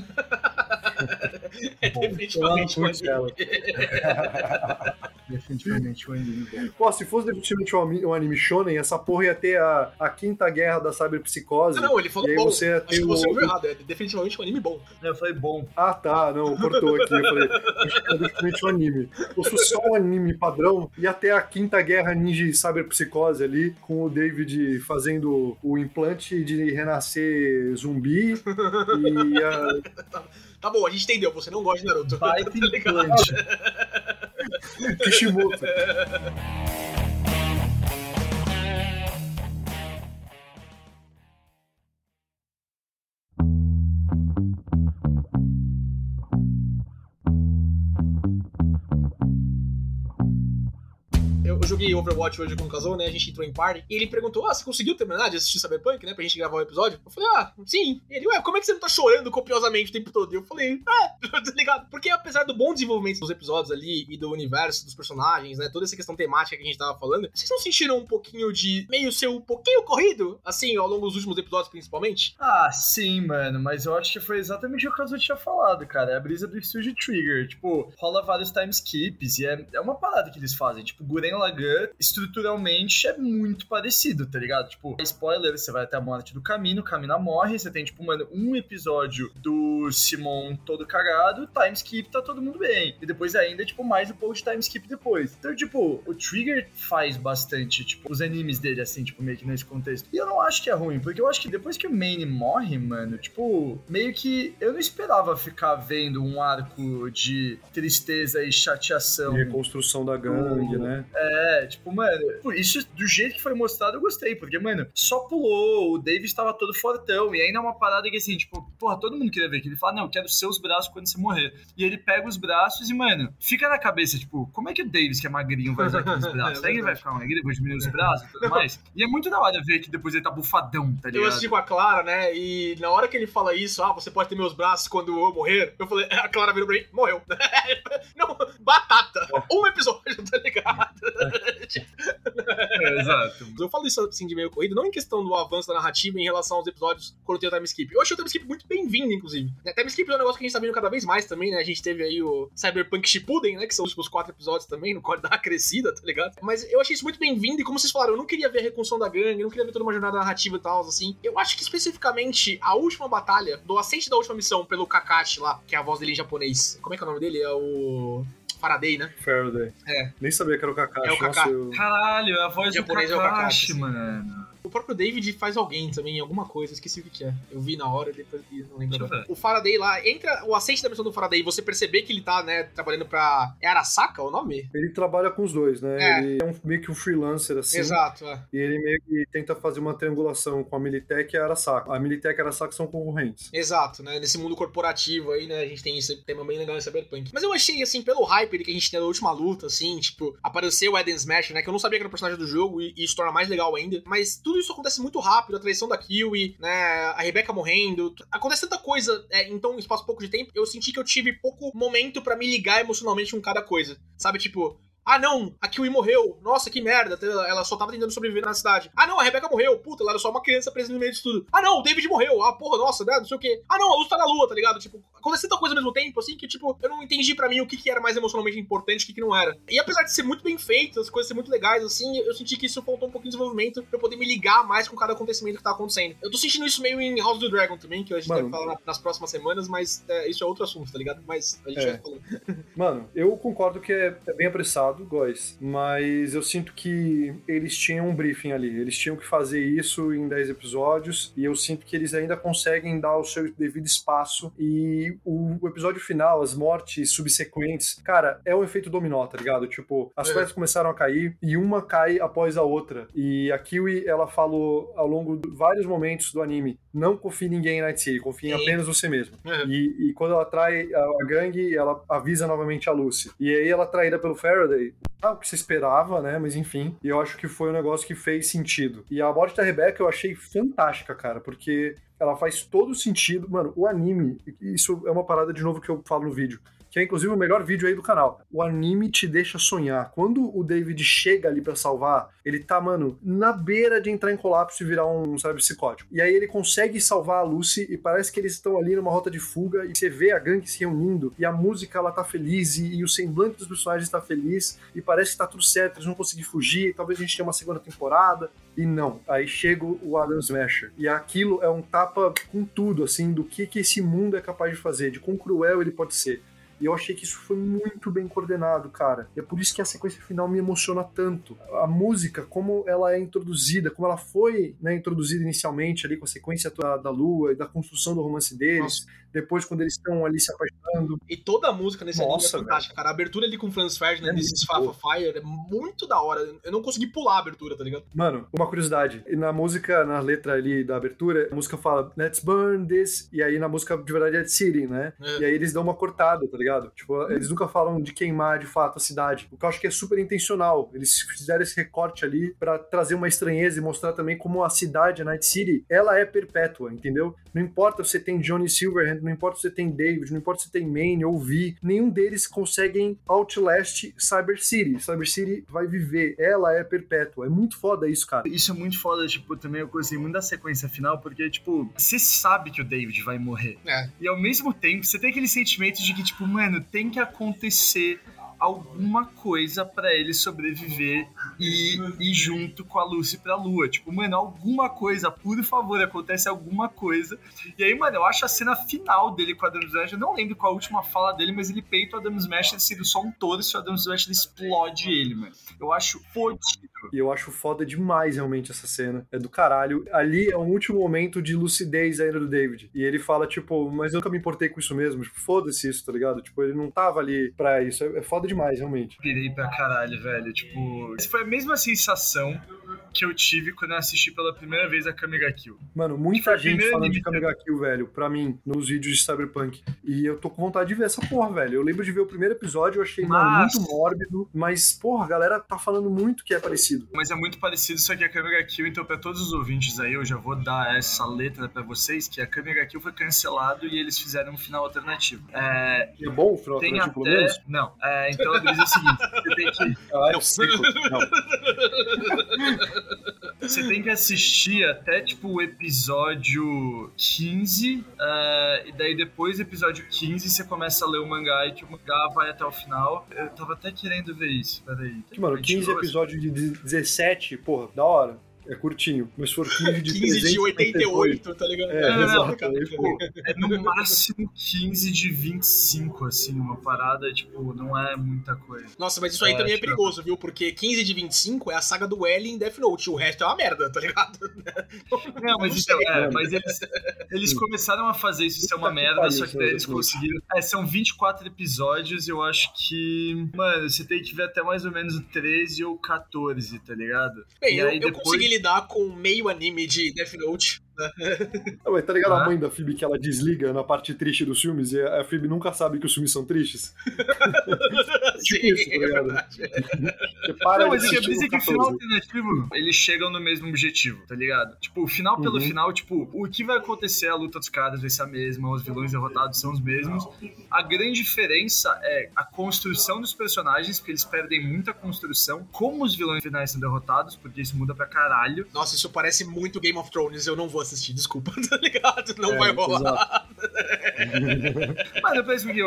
Speaker 2: É definitivamente um anime. <laughs>
Speaker 4: Definitivamente um anime bom.
Speaker 3: Pô, se fosse definitivamente um um anime shonen, essa porra ia ter a, a quinta guerra da cyberpsicose.
Speaker 2: Ah, não, ele falou bom.
Speaker 3: você
Speaker 2: Acho que você ouviu errado. É definitivamente um anime bom.
Speaker 4: Eu falei, bom.
Speaker 3: Ah, tá, não, cortou aqui. Eu falei, é definitivamente um anime. Se fosse só um anime padrão, ia ter a quinta guerra ninja e cyberpsicose ali, com o David fazendo o implante de renascer zumbi e a <laughs>
Speaker 2: Tá bom, a gente entendeu. Você não gosta de Naruto.
Speaker 4: Baita <laughs>
Speaker 2: Tá ligado?
Speaker 3: Kishimoto.
Speaker 2: Joguei Overwatch hoje com o Kazou, né? A gente entrou em party. E ele perguntou: Ah, você conseguiu terminar de assistir Cyberpunk, né? Pra gente gravar o episódio? Eu falei: Ah, sim. E ele, ué, como é que você não tá chorando copiosamente o tempo todo? E eu falei: Ah, <laughs> tá ligado? Porque apesar do bom desenvolvimento dos episódios ali e do universo, dos personagens, né? Toda essa questão temática que a gente tava falando, vocês não sentiram um pouquinho de meio ser um pouquinho corrido? Assim, ao longo dos últimos episódios, principalmente?
Speaker 4: Ah, sim, mano, mas eu acho que foi exatamente o que eu tinha falado, cara. É a brisa do Studio Trigger. Tipo, rola vários time skips e é, é uma parada que eles fazem. Tipo, Guren Estruturalmente, é muito parecido, tá ligado? Tipo, spoiler, você vai até a morte do Camino, o Camina morre, você tem, tipo, mano, um episódio do Simon todo cagado, time skip, tá todo mundo bem. E depois ainda, tipo, mais um pouco de time skip depois. Então, tipo, o Trigger faz bastante, tipo, os animes dele, assim, tipo, meio que nesse contexto. E eu não acho que é ruim, porque eu acho que depois que o Maine morre, mano, tipo, meio que eu não esperava ficar vendo um arco de tristeza e chateação.
Speaker 3: Reconstrução da gangue, né?
Speaker 4: É, tipo, mano, isso do jeito que foi mostrado eu gostei, porque, mano, só pulou, o Davis tava todo fortão, e ainda é uma parada que assim, tipo, porra, todo mundo queria ver, que ele fala, não, eu quero seus braços quando você morrer. E ele pega os braços e, mano, fica na cabeça, tipo, como é que o Davis, que é magrinho, vai usar aqueles braços? <laughs> Será que ele vai ficar magrinho, vai diminuir os braços e tudo mais? E é muito da hora ver que depois ele tá bufadão, tá
Speaker 2: Eu
Speaker 4: ligado?
Speaker 2: assisti com a Clara, né? E na hora que ele fala isso, ah, você pode ter meus braços quando eu morrer, eu falei, <laughs> a Clara virou pra mim, morreu. <laughs> Não, batata. Um episódio, tá ligado?
Speaker 4: É, <laughs> exato.
Speaker 2: Eu falo isso assim de meio corrido, não em questão do avanço da narrativa em relação aos episódios quando tem o time skip. Eu achei o time skip muito bem-vindo, inclusive. Né, Time skip é um negócio que a gente tá vendo cada vez mais também, né? A gente teve aí o Cyberpunk Shippuden, né? Que são os últimos quatro episódios também, no qual dá uma crescida, tá ligado? Mas eu achei isso muito bem-vindo e como vocês falaram, eu não queria ver a reconstrução da gangue, eu não queria ver toda uma jornada narrativa e tal, assim. Eu acho que especificamente a última batalha, do ascente da última missão pelo Kakashi lá, que é a voz dele em japonês. Como é que é o nome dele? É o... Faraday, né?
Speaker 3: Faraday.
Speaker 2: É.
Speaker 3: Nem sabia que era o Kakashi.
Speaker 2: É o
Speaker 3: eu-
Speaker 4: Caralho, a voz do
Speaker 2: Japonês é o
Speaker 4: Kakashi,
Speaker 2: Kakashi,
Speaker 4: mano.
Speaker 2: O próprio David faz alguém também, alguma coisa, esqueci o que, que é. Eu vi na hora, depois vi, não lembro. O Faraday lá, entra o assente da missão do Faraday e você perceber que ele tá, né, trabalhando pra. É Arasaka o nome?
Speaker 3: Ele trabalha com os dois, né?
Speaker 2: É.
Speaker 3: Ele é um- meio que um freelancer, assim.
Speaker 2: Exato, é.
Speaker 3: E ele meio que tenta fazer uma triangulação com a Militech e a Arasaka. A Militech e a Arasaka são concorrentes.
Speaker 2: Exato, né? Nesse mundo corporativo aí, né? A gente tem esse tema bem legal em Cyberpunk. Mas eu achei, assim, pelo hype que a gente tem na última luta, assim, tipo, apareceu o Eden Smash, né? Que eu não sabia que era o personagem do jogo e, e isso torna mais legal ainda. Mas tudo isso acontece muito rápido, a traição da Kiwi, né? A Rebecca morrendo. Acontece tanta coisa é, em tão espaço pouco de tempo. Eu senti que eu tive pouco momento pra me ligar emocionalmente com cada coisa. Sabe, tipo. Ah, não, a Kiwi morreu. Nossa, que merda. Ela só tava tentando sobreviver na cidade. Ah, não, a Rebecca morreu. Puta, ela era só uma criança presa no meio disso tudo. Ah, não, o David morreu. Ah, porra, nossa, né? Não sei o quê. Ah, não, a luz tá na lua, tá ligado? Tipo, acontece tanta coisa ao mesmo tempo, assim, que, tipo, eu não entendi pra mim o que, que era mais emocionalmente importante e o que, que não era. E apesar de ser muito bem feito, as coisas serem muito legais, assim, eu senti que isso faltou um pouquinho de desenvolvimento pra eu poder me ligar mais com cada acontecimento que tá acontecendo. Eu tô sentindo isso meio em House of the Dragon também, que a gente
Speaker 3: Mano.
Speaker 2: deve falar na- nas próximas semanas, mas é, isso é outro assunto, tá ligado? Mas a gente
Speaker 3: É.
Speaker 2: vai falando. <laughs>
Speaker 3: Mano, eu concordo que é, é bem apressado, Góis, mas eu sinto que eles tinham um briefing ali. Eles tinham que fazer isso em 10 episódios e eu sinto que eles ainda conseguem dar o seu devido espaço. E o, o episódio final, as mortes subsequentes, cara, é um efeito dominó, tá ligado? Tipo, as
Speaker 2: É.
Speaker 3: pedras começaram a cair e uma cai após a outra. E a Kiwi, ela falou ao longo de vários momentos do anime: não confie em ninguém em Night City, confie em apenas você mesmo.
Speaker 2: Uhum.
Speaker 3: E, e quando ela trai a, a gangue, ela avisa novamente a Lucy. E aí ela é traída pelo Faraday. Ah, o que você esperava, né? Mas enfim. E eu acho que foi um negócio que fez sentido. E a morte da Rebecca eu achei fantástica, cara, porque ela faz todo sentido. Mano, o anime, isso é uma parada de novo que eu falo no vídeo. Que é inclusive o melhor vídeo aí do canal. O anime te deixa sonhar. Quando o David chega ali pra salvar, ele tá, mano, na beira de entrar em colapso e virar um, sabe, psicótico. E aí ele consegue salvar a Lucy e parece que eles estão ali numa rota de fuga e você vê a gangue se reunindo e a música ela tá feliz e, e o semblante dos personagens tá feliz e parece que tá tudo certo, eles vão conseguir fugir, talvez a gente tenha uma segunda temporada. E não. Aí chega o Adam Smasher. E aquilo é um tapa com tudo, assim, do que, que esse mundo é capaz de fazer, de quão cruel ele pode ser. E eu achei que isso foi muito bem coordenado, cara. E é por isso que a sequência final me emociona tanto. A música, como ela é introduzida, como ela foi né, introduzida inicialmente ali com a sequência da, da lua e da construção do romance deles. Nossa. Depois, quando eles estão ali se apaixonando.
Speaker 2: E toda a música nesse Nossa, anime é fantástica, cara. A abertura ali com Franz Ferdinand, é nesse Fafa Fire, é muito da hora. Eu não consegui pular a abertura, tá ligado?
Speaker 3: Mano, uma curiosidade. E na música, na letra ali da abertura, a música fala Let's burn this. E aí na música de verdade é City, né? É. E aí eles dão uma cortada, tá ligado? ligado? Tipo, eles nunca falam de queimar de fato a cidade. O que eu acho que é super intencional. Eles fizeram esse recorte ali para trazer uma estranheza e mostrar também como a cidade, a Night City, ela é perpétua, entendeu? Não importa se você tem Johnny Silverhand, não importa se você tem David, não importa se você tem Maine ou Vi, nenhum deles conseguem outlast Cyber City. Cyber City vai viver, ela é perpétua. É muito foda isso, cara.
Speaker 4: Isso é muito foda, tipo, também eu gostei muito da sequência final, porque, tipo, você sabe que o David vai morrer. É. E ao mesmo tempo, você tem aquele sentimento de que, tipo, mano, tem que acontecer alguma coisa para ele sobreviver e ir junto com a Lucy pra lua. Tipo, mano, alguma coisa, por favor, acontece alguma coisa. E aí, mano, eu acho a cena final dele com o Adam Smash, eu não lembro qual a última fala dele, mas ele peita o Adam Smash sendo só um touro e o Adam Smash explode ele, mano. Eu acho fodido.
Speaker 3: E eu acho foda demais, realmente, essa cena. É do caralho. Ali é um último momento de lucidez ainda do David. E ele fala, tipo, mas eu nunca me importei com isso mesmo. Tipo, foda-se isso, tá ligado? Tipo, ele não tava ali pra isso. É, é foda demais, realmente.
Speaker 4: Pirei pra caralho, velho. Tipo, foi a mesma sensação que eu tive quando eu assisti pela primeira vez a Kamega Kill.
Speaker 3: Mano, muita gente falando de Kamega Kill, velho, pra mim, nos vídeos de Cyberpunk. E eu tô com vontade de ver essa porra, velho. Eu lembro de ver o primeiro episódio, eu achei mas... mano, muito mórbido, mas, porra, a galera tá falando muito que é parecido.
Speaker 4: Mas é muito parecido, só que a Kamega Kill, então pra todos os ouvintes aí, eu já vou dar essa letra pra vocês, que a Kamega Kill foi cancelado e eles fizeram um final alternativo. É,
Speaker 3: é bom o final alternativo, até... pelo menos?
Speaker 4: Não, é, então a brisa é o seguinte, você tem que... Ah, é o ciclo. Não. <laughs> Você tem que assistir até, tipo, o episódio 15, uh, eh, e daí depois do episódio 15 você começa a ler o mangá e que o mangá vai até o final. Eu tava até querendo ver isso, peraí.
Speaker 3: Mano, 15 episódios de 17, porra, da hora. É curtinho. Mas for 15 de <laughs>
Speaker 2: 15 de 88, tá ligado?
Speaker 3: É, é exato. Cara,
Speaker 4: tipo, é no máximo 15 de 25, assim, uma parada, tipo, não é muita coisa.
Speaker 2: Nossa, mas isso aí é, também é tipo, perigoso, viu? Porque 15 de 25 é a saga do L em Death Note, o resto é uma merda, tá ligado? <laughs>
Speaker 4: Não, mas, então, é, mas eles, eles começaram a fazer isso ser uma merda, só que daí eles conseguiram. É, são 24 episódios, eu acho que. Mano, você tem que ver até mais ou menos o 13 ou 14, tá ligado?
Speaker 2: Bem, e eu, aí, eu depois... consegui lidar com meio anime de Death Note. <laughs>
Speaker 3: Não, mas tá ligado ah. a mãe da Phoebe que ela desliga na parte triste dos filmes e a Phoebe nunca sabe que os filmes são tristes? <laughs> <laughs>
Speaker 2: tipo Sim, isso, tá ligado?
Speaker 4: É para não, mas eu dizer que o final alternativo, eles chegam no mesmo objetivo, tá ligado? Tipo, o final pelo uhum. final, tipo, o que vai acontecer, a luta dos caras vai ser a mesma, os vilões derrotados são os mesmos. A grande diferença é a construção dos personagens, porque eles perdem muita construção, como os vilões finais são derrotados, porque isso muda pra caralho.
Speaker 2: Nossa, isso parece muito Game of Thrones, eu não vou assistir, desculpa, <laughs> tá ligado? Não é, vai rolar. <laughs>
Speaker 4: Mas eu penso que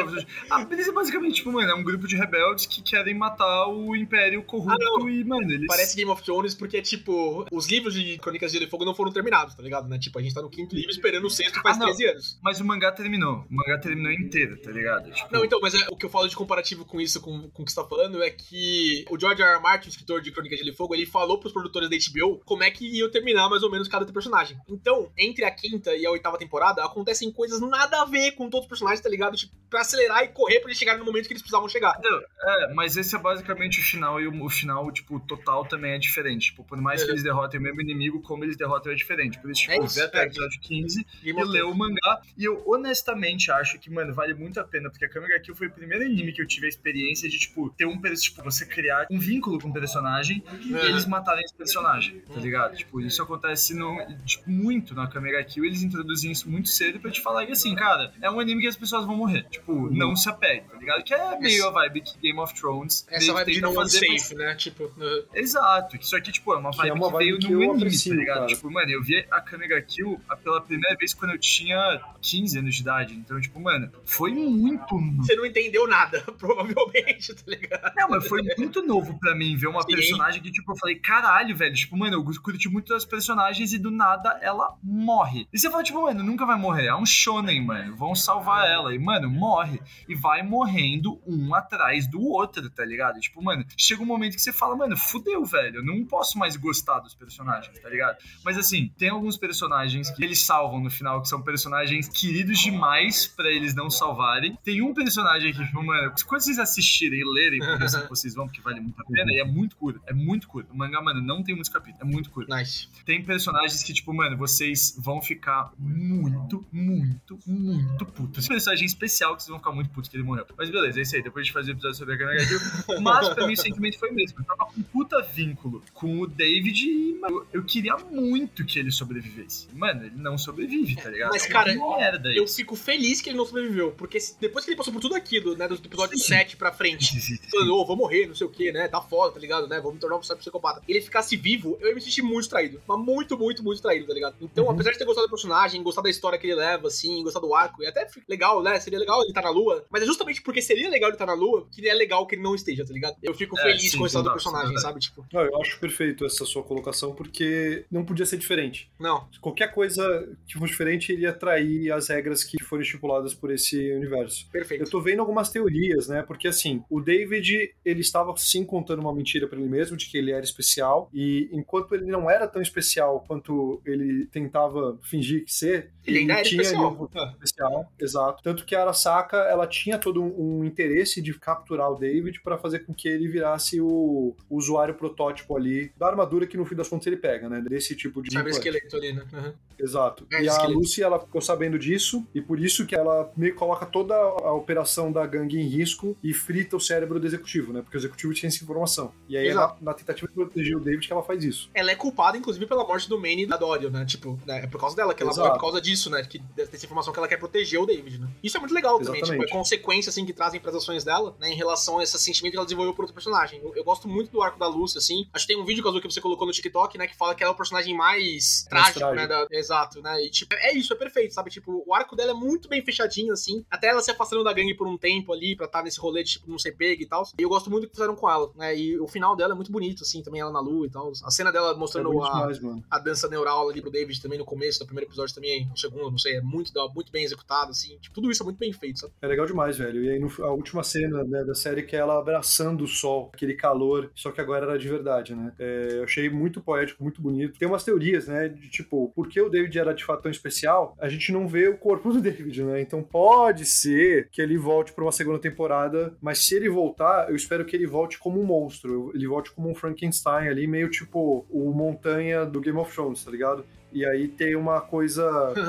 Speaker 4: a Brisa é basicamente, tipo, mano, é um grupo de rebeldes que querem matar o Império corrupto ah, e, mano, eles.
Speaker 2: Parece Game of Thrones porque, tipo, os livros de Crônicas de Gelo e Fogo não foram terminados, tá ligado? Né? Tipo, a gente tá no quinto livro esperando o sexto faz ah, 13 anos.
Speaker 4: Mas o mangá terminou. O mangá terminou inteiro, tá ligado?
Speaker 2: Tipo... Não, então, mas é, o que eu falo de comparativo com isso, com, com o que você tá falando, é que o George R. R. Martin, o escritor de Crônicas de Gelo e Fogo, ele falou pros produtores da HBO como é que ia terminar mais ou menos cada personagem. Então, entre a quinta e a oitava temporada, acontecem coisas nada a ver com todos os personagens, tá ligado? Tipo, pra acelerar e correr pra eles chegarem no momento que eles precisavam chegar.
Speaker 4: É, mas esse é basicamente o final, e o, o final, tipo, total também é diferente. Tipo, por mais é. que eles derrotem o mesmo inimigo, como eles derrotam é diferente. Por isso, tipo, é ver até o episódio 15 e, e ler o mangá. E eu honestamente acho que, mano, vale muito a pena, porque a Kamega Kill foi o primeiro anime que eu tive a experiência de, tipo, ter um, tipo, você criar um vínculo com o personagem e é. eles matarem esse personagem, tá ligado? Tipo, isso acontece no, tipo, muito na Kamega Kill, eles introduzem isso muito cedo pra te falar, assim, cara, é um anime que as pessoas vão morrer. Tipo, não se apegue, tá ligado? Que é meio a vibe que Game of Thrones.
Speaker 2: Essa vibe de não
Speaker 4: fazer,
Speaker 2: safe, né? Tipo,
Speaker 4: Exato, isso aqui, tipo, é uma
Speaker 3: Que
Speaker 4: vibe
Speaker 3: é
Speaker 4: que,
Speaker 3: uma vibe
Speaker 4: veio
Speaker 3: que
Speaker 4: no
Speaker 3: eu
Speaker 4: anime,
Speaker 3: aprecio,
Speaker 4: tá ligado?
Speaker 3: cara.
Speaker 4: Tipo, mano, eu vi a Kamega Kill pela primeira vez quando eu tinha 15 anos de idade. Então, tipo, mano, foi muito.
Speaker 2: você não entendeu nada, <laughs> provavelmente, tá ligado?
Speaker 4: Não, mas foi muito novo pra mim ver uma
Speaker 2: Sim.
Speaker 4: personagem que, tipo, eu falei, caralho, velho. Tipo, mano, eu curti muito das personagens e do nada ela morre. E você fala, tipo, mano, nunca vai morrer. É um shonen, mano. Vão salvar ela. E, mano, morre. E vai morrendo um atrás do outro, tá ligado? E, tipo, mano, chega um momento que você fala, mano, fudeu, velho. Eu não posso mais gostar dos personagens, tá ligado? Mas assim, tem alguns personagens que eles salvam no final, que são personagens queridos demais pra eles não salvarem. Tem um personagem que, tipo, mano, quando vocês assistirem e lerem, porque <laughs> vocês vão, porque vale muito a pena, e é muito curto, é muito curto. O mangá, mano, não tem muitos capítulos, é muito curto.
Speaker 2: Nice.
Speaker 4: Tem personagens que, tipo, mano, vocês vão ficar muito, muito, muito putos. Personagem especial que vocês vão ficar muito putos que ele morreu. Mas beleza, é isso aí. Depois de fazer o episódio sobre a Kanagawa <laughs> Kill. Mas pra mim o sentimento foi o mesmo. Eu tava com um puta vínculo com o David e, mano, eu, queria muito que ele sobrevivesse. Mano, ele não sobrevive, tá ligado?
Speaker 2: Mas,
Speaker 4: É
Speaker 2: cara,
Speaker 4: merda
Speaker 2: Eu
Speaker 4: isso.
Speaker 2: fico feliz que ele não sobreviveu, porque depois que ele passou por tudo aquilo, né, do episódio 7 pra frente, falando, ô, vou morrer, não sei o que, né, tá foda, tá ligado, né, vou me tornar um psicopata. Ele ficasse vivo, eu ia me sentir muito traído, mas muito, muito, muito traído, tá ligado? Então,
Speaker 3: Uhum.
Speaker 2: apesar de ter gostado do personagem, gostar da história que ele leva, assim, gostar do arco, e até legal, né, seria legal ele estar na lua, mas é justamente porque seria legal ele estar na lua que é legal que ele não esteja, tá ligado? Eu fico
Speaker 4: É,
Speaker 2: feliz
Speaker 4: sim,
Speaker 2: com o resultado do personagem,
Speaker 4: sim,
Speaker 2: sabe? Tipo,
Speaker 3: Não, eu acho perfeito essa sua colocação, porque não podia ser diferente.
Speaker 2: não,
Speaker 3: Qualquer coisa que fosse diferente iria trair as regras que foram estipuladas por esse universo.
Speaker 2: perfeito.
Speaker 3: Eu tô vendo algumas teorias, né? Porque assim, o David, ele estava sim contando uma mentira pra ele mesmo de que ele era especial, e enquanto ele não era tão especial quanto ele tentava fingir que ser,
Speaker 2: Ele ainda era
Speaker 3: tinha
Speaker 2: especial. Ah.
Speaker 3: especial, exato. Tanto que a Arasaka, ela tinha todo um, um interesse de capturar o David pra fazer com que ele virasse o, o usuário protótipo ali da armadura que no fim das contas ele pega, né? Desse tipo de
Speaker 2: Sabe esqueleto ali, né? Uhum.
Speaker 3: Exato.
Speaker 2: É,
Speaker 3: e a
Speaker 2: esqueleto.
Speaker 3: Lucy, ela ficou sabendo disso, e por isso que ela meio coloca toda a operação da gangue em risco e frita o cérebro do executivo, né? Porque o executivo tinha essa informação. E aí, ela, na tentativa de proteger o David, que ela faz isso.
Speaker 2: ela é culpada, inclusive, pela morte do Manny e da Dorio, né? Tipo, né? é por causa dela, que ela
Speaker 3: Exato.
Speaker 2: morre por causa disso, né? Que, dessa informação que ela quer proteger o David, né? Isso é muito legal também,
Speaker 3: Exatamente.
Speaker 2: tipo, é consequência, assim, que trazem pras ações dela, né? Em relação a esse sentimento que ela desenvolveu por outro personagem. Eu, eu gosto muito do arco da Lucy, assim. Acho que tem um vídeo, Kazu, que você colocou no TikTok, né? Que fala que ela é o personagem mais trágico,
Speaker 3: trágico.
Speaker 2: né? da- exato, né? E, tipo, é isso, é perfeito, sabe? Tipo, o arco dela é muito bem fechadinho, assim. Até ela se afastando da gangue por um tempo ali, pra estar nesse rolê de, tipo, não ser pega e tal. E eu gosto muito do que fizeram com ela, né? E o final dela é muito bonito, assim, também ela na lua e tal. A cena dela
Speaker 3: É
Speaker 2: mostrando
Speaker 3: muito
Speaker 2: a,
Speaker 3: demais,
Speaker 2: a dança neural ali pro David também no começo do primeiro episódio também, no segundo, não sei, é muito, da- muito bem executado, assim. Tipo, tudo isso é muito bem feito, sabe?
Speaker 3: É legal demais, velho. E aí, no- a última cena né, da série que é ela abraçando o sol, aquele calor, só que agora era de verdade, né? É, eu achei muito poético, muito bonito. Tem umas teorias, né, de tipo, por que o David era de fato tão especial? A gente não vê o corpo do <laughs> David, né? Então pode ser que ele volte pra uma segunda temporada, mas se ele voltar, eu espero que ele volte como um monstro. Ele volte como um Frankenstein ali, meio tipo o Montanha do Game of Thrones, tá ligado? E aí tem uma coisa,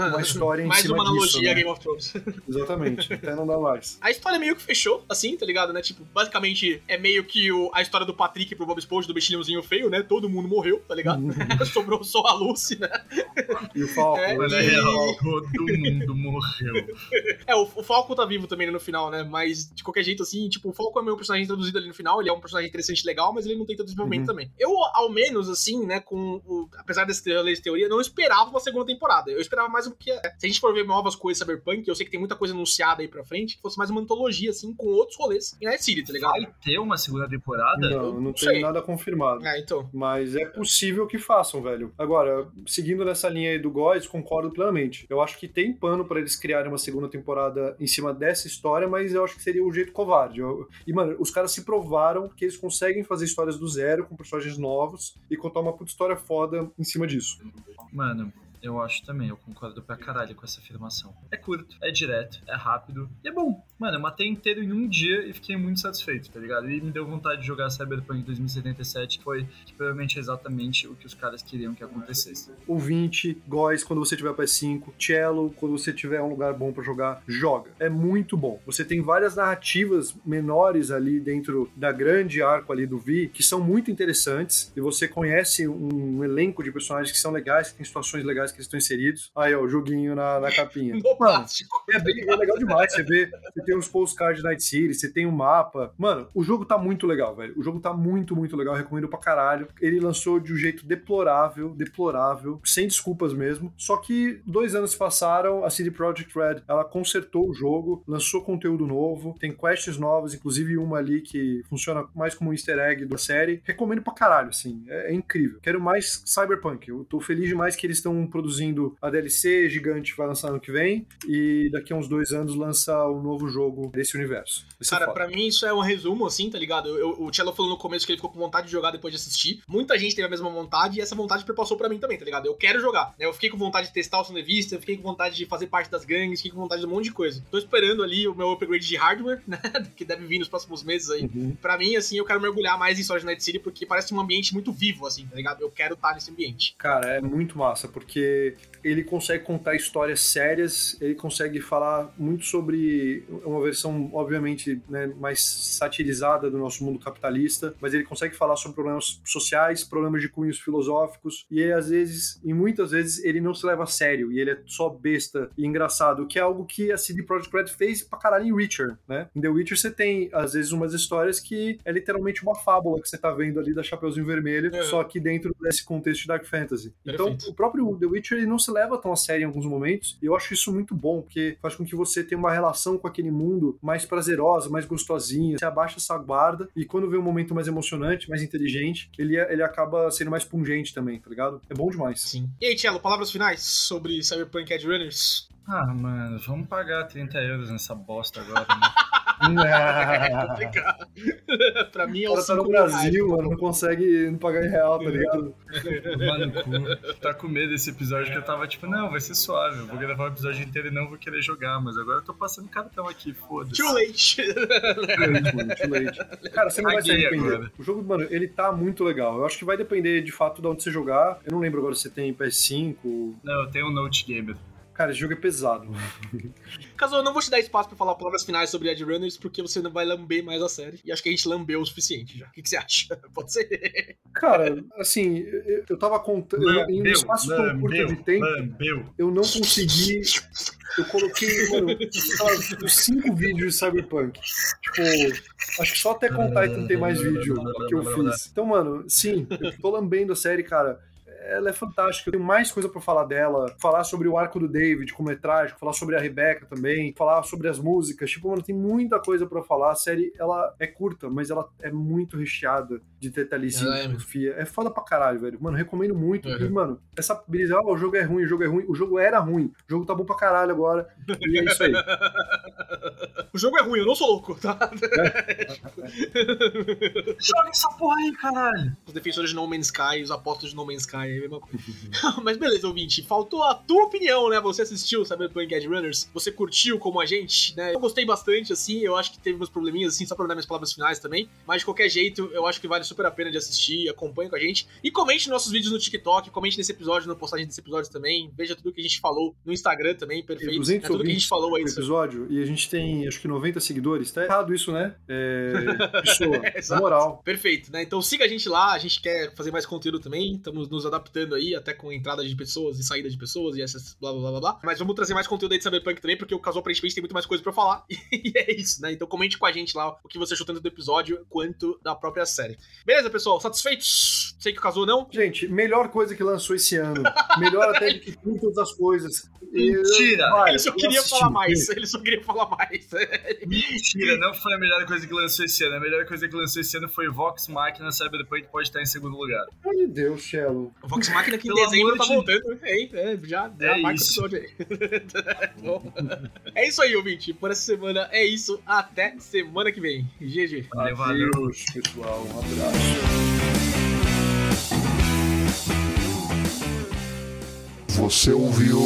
Speaker 3: uma história <laughs> em
Speaker 2: Mais
Speaker 3: cima
Speaker 2: uma analogia
Speaker 3: disso,
Speaker 2: a
Speaker 3: né?
Speaker 2: Game of Thrones. <laughs>
Speaker 3: Exatamente, até não dá mais.
Speaker 2: A história meio que fechou, assim, tá ligado, né? Tipo, basicamente é meio que o- a história do Patrick pro Bob Esponja, do bichinhozinho feio, né? Todo mundo morreu, tá ligado? <laughs> Sobrou só a Lucy, né?
Speaker 3: E o Falco,
Speaker 2: É,
Speaker 4: Mano, é
Speaker 3: ele-
Speaker 4: real, todo mundo morreu.
Speaker 2: É, o, o Falco tá vivo também no final, né? Mas, de qualquer jeito, assim, tipo, o Falco é meu personagem introduzido ali no final, ele é um personagem interessante e legal, mas ele não tem tanto desenvolvimento
Speaker 3: Uhum.
Speaker 2: também. Eu, ao menos, assim, né, com o. Apesar desse rolê de teoria, não esperava uma segunda temporada. Eu esperava mais o que. Se a gente for ver novas coisas Cyberpunk, eu sei que tem muita coisa anunciada aí pra frente, que fosse mais uma antologia, assim, com outros rolês. E Night City, tá ligado?
Speaker 4: Vai ter uma segunda temporada?
Speaker 3: Não, não
Speaker 2: Não
Speaker 3: tem nada confirmado.
Speaker 2: É, então.
Speaker 3: Mas é possível que façam, velho. Agora, seguindo nessa linha aí do Góis, concordo plenamente. Eu acho que tem pano pra eles criarem uma segunda temporada em cima dessa história, mas eu acho que seria o jeito covarde. Eu- E, mano, os caras se provaram que eles conseguem fazer histórias do zero, com personagens novos, e contar uma puta história foda em cima disso.
Speaker 4: Mano, eu acho também, eu concordo pra caralho com essa afirmação. É curto, é direto, é rápido e é bom. Mano, eu matei inteiro em um dia e fiquei muito satisfeito, tá ligado? E me deu vontade de jogar Cyberpunk 2077, que foi que provavelmente é exatamente o que os caras queriam que acontecesse.
Speaker 3: O 20, Góis, quando você tiver PS5, Cello, quando você tiver um lugar bom pra jogar, joga. É muito bom. Você tem várias narrativas menores ali dentro da grande arco ali do Vi, que são muito interessantes, e você conhece um elenco de personagens que são legais, que tem situações legais que eles estão inseridos. Aí, ó, o joguinho na, na capinha. <laughs>
Speaker 2: No
Speaker 3: Mano, é, bem, é legal demais. Você vê, você tem os postcards de Night City, você tem o mapa. Mano, o jogo tá muito legal, velho. O jogo tá muito, muito legal. Eu recomendo pra caralho. Ele lançou de um jeito deplorável, deplorável, sem desculpas mesmo. Só que dois anos passaram, a CD Projekt Red, ela consertou o jogo, lançou conteúdo novo, tem quests novas, inclusive uma ali que funciona mais como um easter egg da série. Recomendo pra caralho, assim. É, é incrível. Quero mais Cyberpunk. Eu tô feliz demais que eles estão produzindo a DLC gigante vai lançar ano que vem. E daqui a uns dois anos lança um novo jogo desse universo.
Speaker 2: Cara,
Speaker 3: foda.
Speaker 2: pra mim isso é um resumo, assim, tá ligado? Eu- eu- o Cello falou no começo que ele ficou com vontade de jogar depois de assistir. Muita gente teve a mesma vontade e essa vontade perpassou pra mim também, tá ligado? Eu quero jogar. né? Eu fiquei com vontade de testar o Sound Vista, eu fiquei com vontade de fazer parte das gangues, fiquei com vontade de um monte de coisa. Tô esperando ali o meu upgrade de hardware, <laughs> né? Que deve vir nos próximos meses aí.
Speaker 3: Uhum.
Speaker 2: Pra mim, assim, eu quero mergulhar mais em Sword Night City porque parece um ambiente muito vivo, assim, tá ligado? Eu quero estar nesse ambiente.
Speaker 3: Cara, é muito massa, porque ele consegue contar histórias sérias, ele consegue falar muito sobre uma versão, obviamente, né, mais satirizada do nosso mundo capitalista, mas ele consegue falar sobre problemas sociais, problemas de cunhos filosóficos, e aí, às vezes, e muitas vezes, ele não se leva a sério, e ele é só besta e engraçado, que é algo que a CD Projekt Red fez pra caralho em Witcher, né? Em The Witcher você tem, às vezes, umas histórias que é literalmente uma fábula que você tá vendo ali da Chapeuzinho Vermelho,
Speaker 2: É.
Speaker 3: só que dentro desse contexto de Dark Fantasy. Então,
Speaker 2: Perfeito.
Speaker 3: o próprio The Witcher ele não se leva tão a sério em alguns momentos, e eu acho isso muito bom, porque faz com que você tenha uma relação com aquele mundo mais prazerosa, mais gostosinha. Você abaixa essa guarda, e quando vê um momento mais emocionante, mais inteligente, ele, ele acaba sendo mais pungente também, tá ligado? É bom demais.
Speaker 2: Sim. E aí, Cello, palavras finais sobre Cyberpunk Edge Runners?
Speaker 4: Ah, mano, vamos pagar 30 euros nessa bosta agora, né? <laughs> <laughs>
Speaker 2: pra mim é
Speaker 3: O tá no
Speaker 2: 5 mil reais.
Speaker 3: Brasil, mano, não consegue não pagar em real, tá ligado?
Speaker 4: Tomar no cu. Tá com medo desse episódio que eu tava tipo, não, vai ser suave, eu vou gravar o episódio inteiro e não vou querer jogar, mas agora eu tô passando cartão aqui, foda-se.
Speaker 2: Too late.
Speaker 3: Too late, mano, too late. Cara, você não vai se arrepender.
Speaker 4: agora.
Speaker 3: O jogo, mano, ele tá muito legal. Eu acho que vai depender de fato de onde você jogar. Eu não lembro agora se você tem PS5.
Speaker 4: Não, eu tenho um Note Gamer.
Speaker 3: Cara, esse jogo é pesado. <laughs>
Speaker 2: Caso eu não vou te dar espaço pra falar palavras finais sobre Edge Runners, porque você não vai lamber mais a série. E acho que a gente lambeu o suficiente já. O que, que você acha? <laughs> Pode ser?
Speaker 3: Cara, assim, eu, eu tava contando. Em um espaço tão curto de tempo,
Speaker 4: lambeu.
Speaker 3: eu não consegui. Eu coloquei, mano, uns cinco vídeos de Cyberpunk. Tipo, acho que só até contar e não tem mais vídeo que eu fiz. Então, mano, sim, eu tô lambendo a série, cara. Ela é fantástica. Eu tenho mais coisa pra falar dela. Falar sobre o arco do David como é trágico. Falar sobre a Rebecca também. Falar sobre as músicas. Tipo, mano, tem muita coisa pra falar. A série, ela é curta, mas ela é muito recheada de detalhezinhos,
Speaker 2: Ela é
Speaker 3: filosofia. É foda pra caralho, velho. Mano, recomendo muito.
Speaker 2: Uhum.
Speaker 3: E, mano, essa brisa, ah, o jogo é ruim, o jogo é ruim. O jogo era ruim. O jogo tá bom pra caralho agora. E é isso aí. <laughs>
Speaker 2: O jogo é ruim, eu não sou louco, tá? <laughs> <laughs>
Speaker 4: Joga essa porra aí, caralho.
Speaker 2: Os defensores de No Man's Sky, os apóstolos de No Man's Sky, é a mesma coisa. <laughs> Mas beleza, ouvinte, faltou a tua opinião, né? Você assistiu Cyberpunk Edge Runners, você curtiu como a gente, né? Eu gostei bastante, assim, eu acho que teve umas probleminhas, assim, só pra dar minhas palavras finais também. Mas de qualquer jeito, eu acho que vale super a pena de assistir, acompanhe com a gente. E comente nossos vídeos no TikTok, comente nesse episódio, na postagem desse episódio também. Veja tudo que a gente falou no Instagram também, perfeito.
Speaker 3: 200
Speaker 2: É tudo que a gente
Speaker 3: ouvintes
Speaker 2: falou aí.
Speaker 3: no episódio e a gente tem acho que 90 seguidores. Tá errado isso, né? É, <laughs> <laughs> pessoa, na moral.
Speaker 2: Perfeito, né? Então siga a gente lá, a gente quer fazer mais conteúdo também, estamos nos adaptando aí, até com entrada de pessoas e saída de pessoas e essas blá blá blá blá blá. Mas vamos trazer mais conteúdo aí de Cyberpunk também, porque o Casal aparentemente tem muito mais coisa pra falar. <laughs> e é isso, né? Então comente com a gente lá o que você achou tanto do episódio quanto da própria série. Beleza, pessoal? Satisfeitos? Sei que o Casal não?
Speaker 3: Gente, melhor coisa que lançou esse ano. Melhor até do que muitas das coisas. E-
Speaker 4: Mentira!
Speaker 3: Vai,
Speaker 2: Ele só
Speaker 3: eu
Speaker 2: queria
Speaker 3: assisti.
Speaker 2: falar mais, ele só queria falar mais. <laughs>
Speaker 4: Mentira, não foi a melhor coisa que lançou esse ano. A melhor coisa que lançou esse ano foi Vox Machina Cyberpunk pode estar em segundo lugar.
Speaker 3: Pelo amor de Deus, Shello.
Speaker 2: O Vox Machina que <laughs> dezembro tá
Speaker 4: de-
Speaker 2: voltando, hein? É, já, já
Speaker 4: É
Speaker 2: marca o
Speaker 4: isso.
Speaker 2: episódio aí. <laughs> É isso aí, ouvinte. Por essa semana é isso. Até semana que vem. GG.
Speaker 4: Valeu, valeu.
Speaker 3: Adeus, pessoal. Um abraço.
Speaker 5: Você ouviu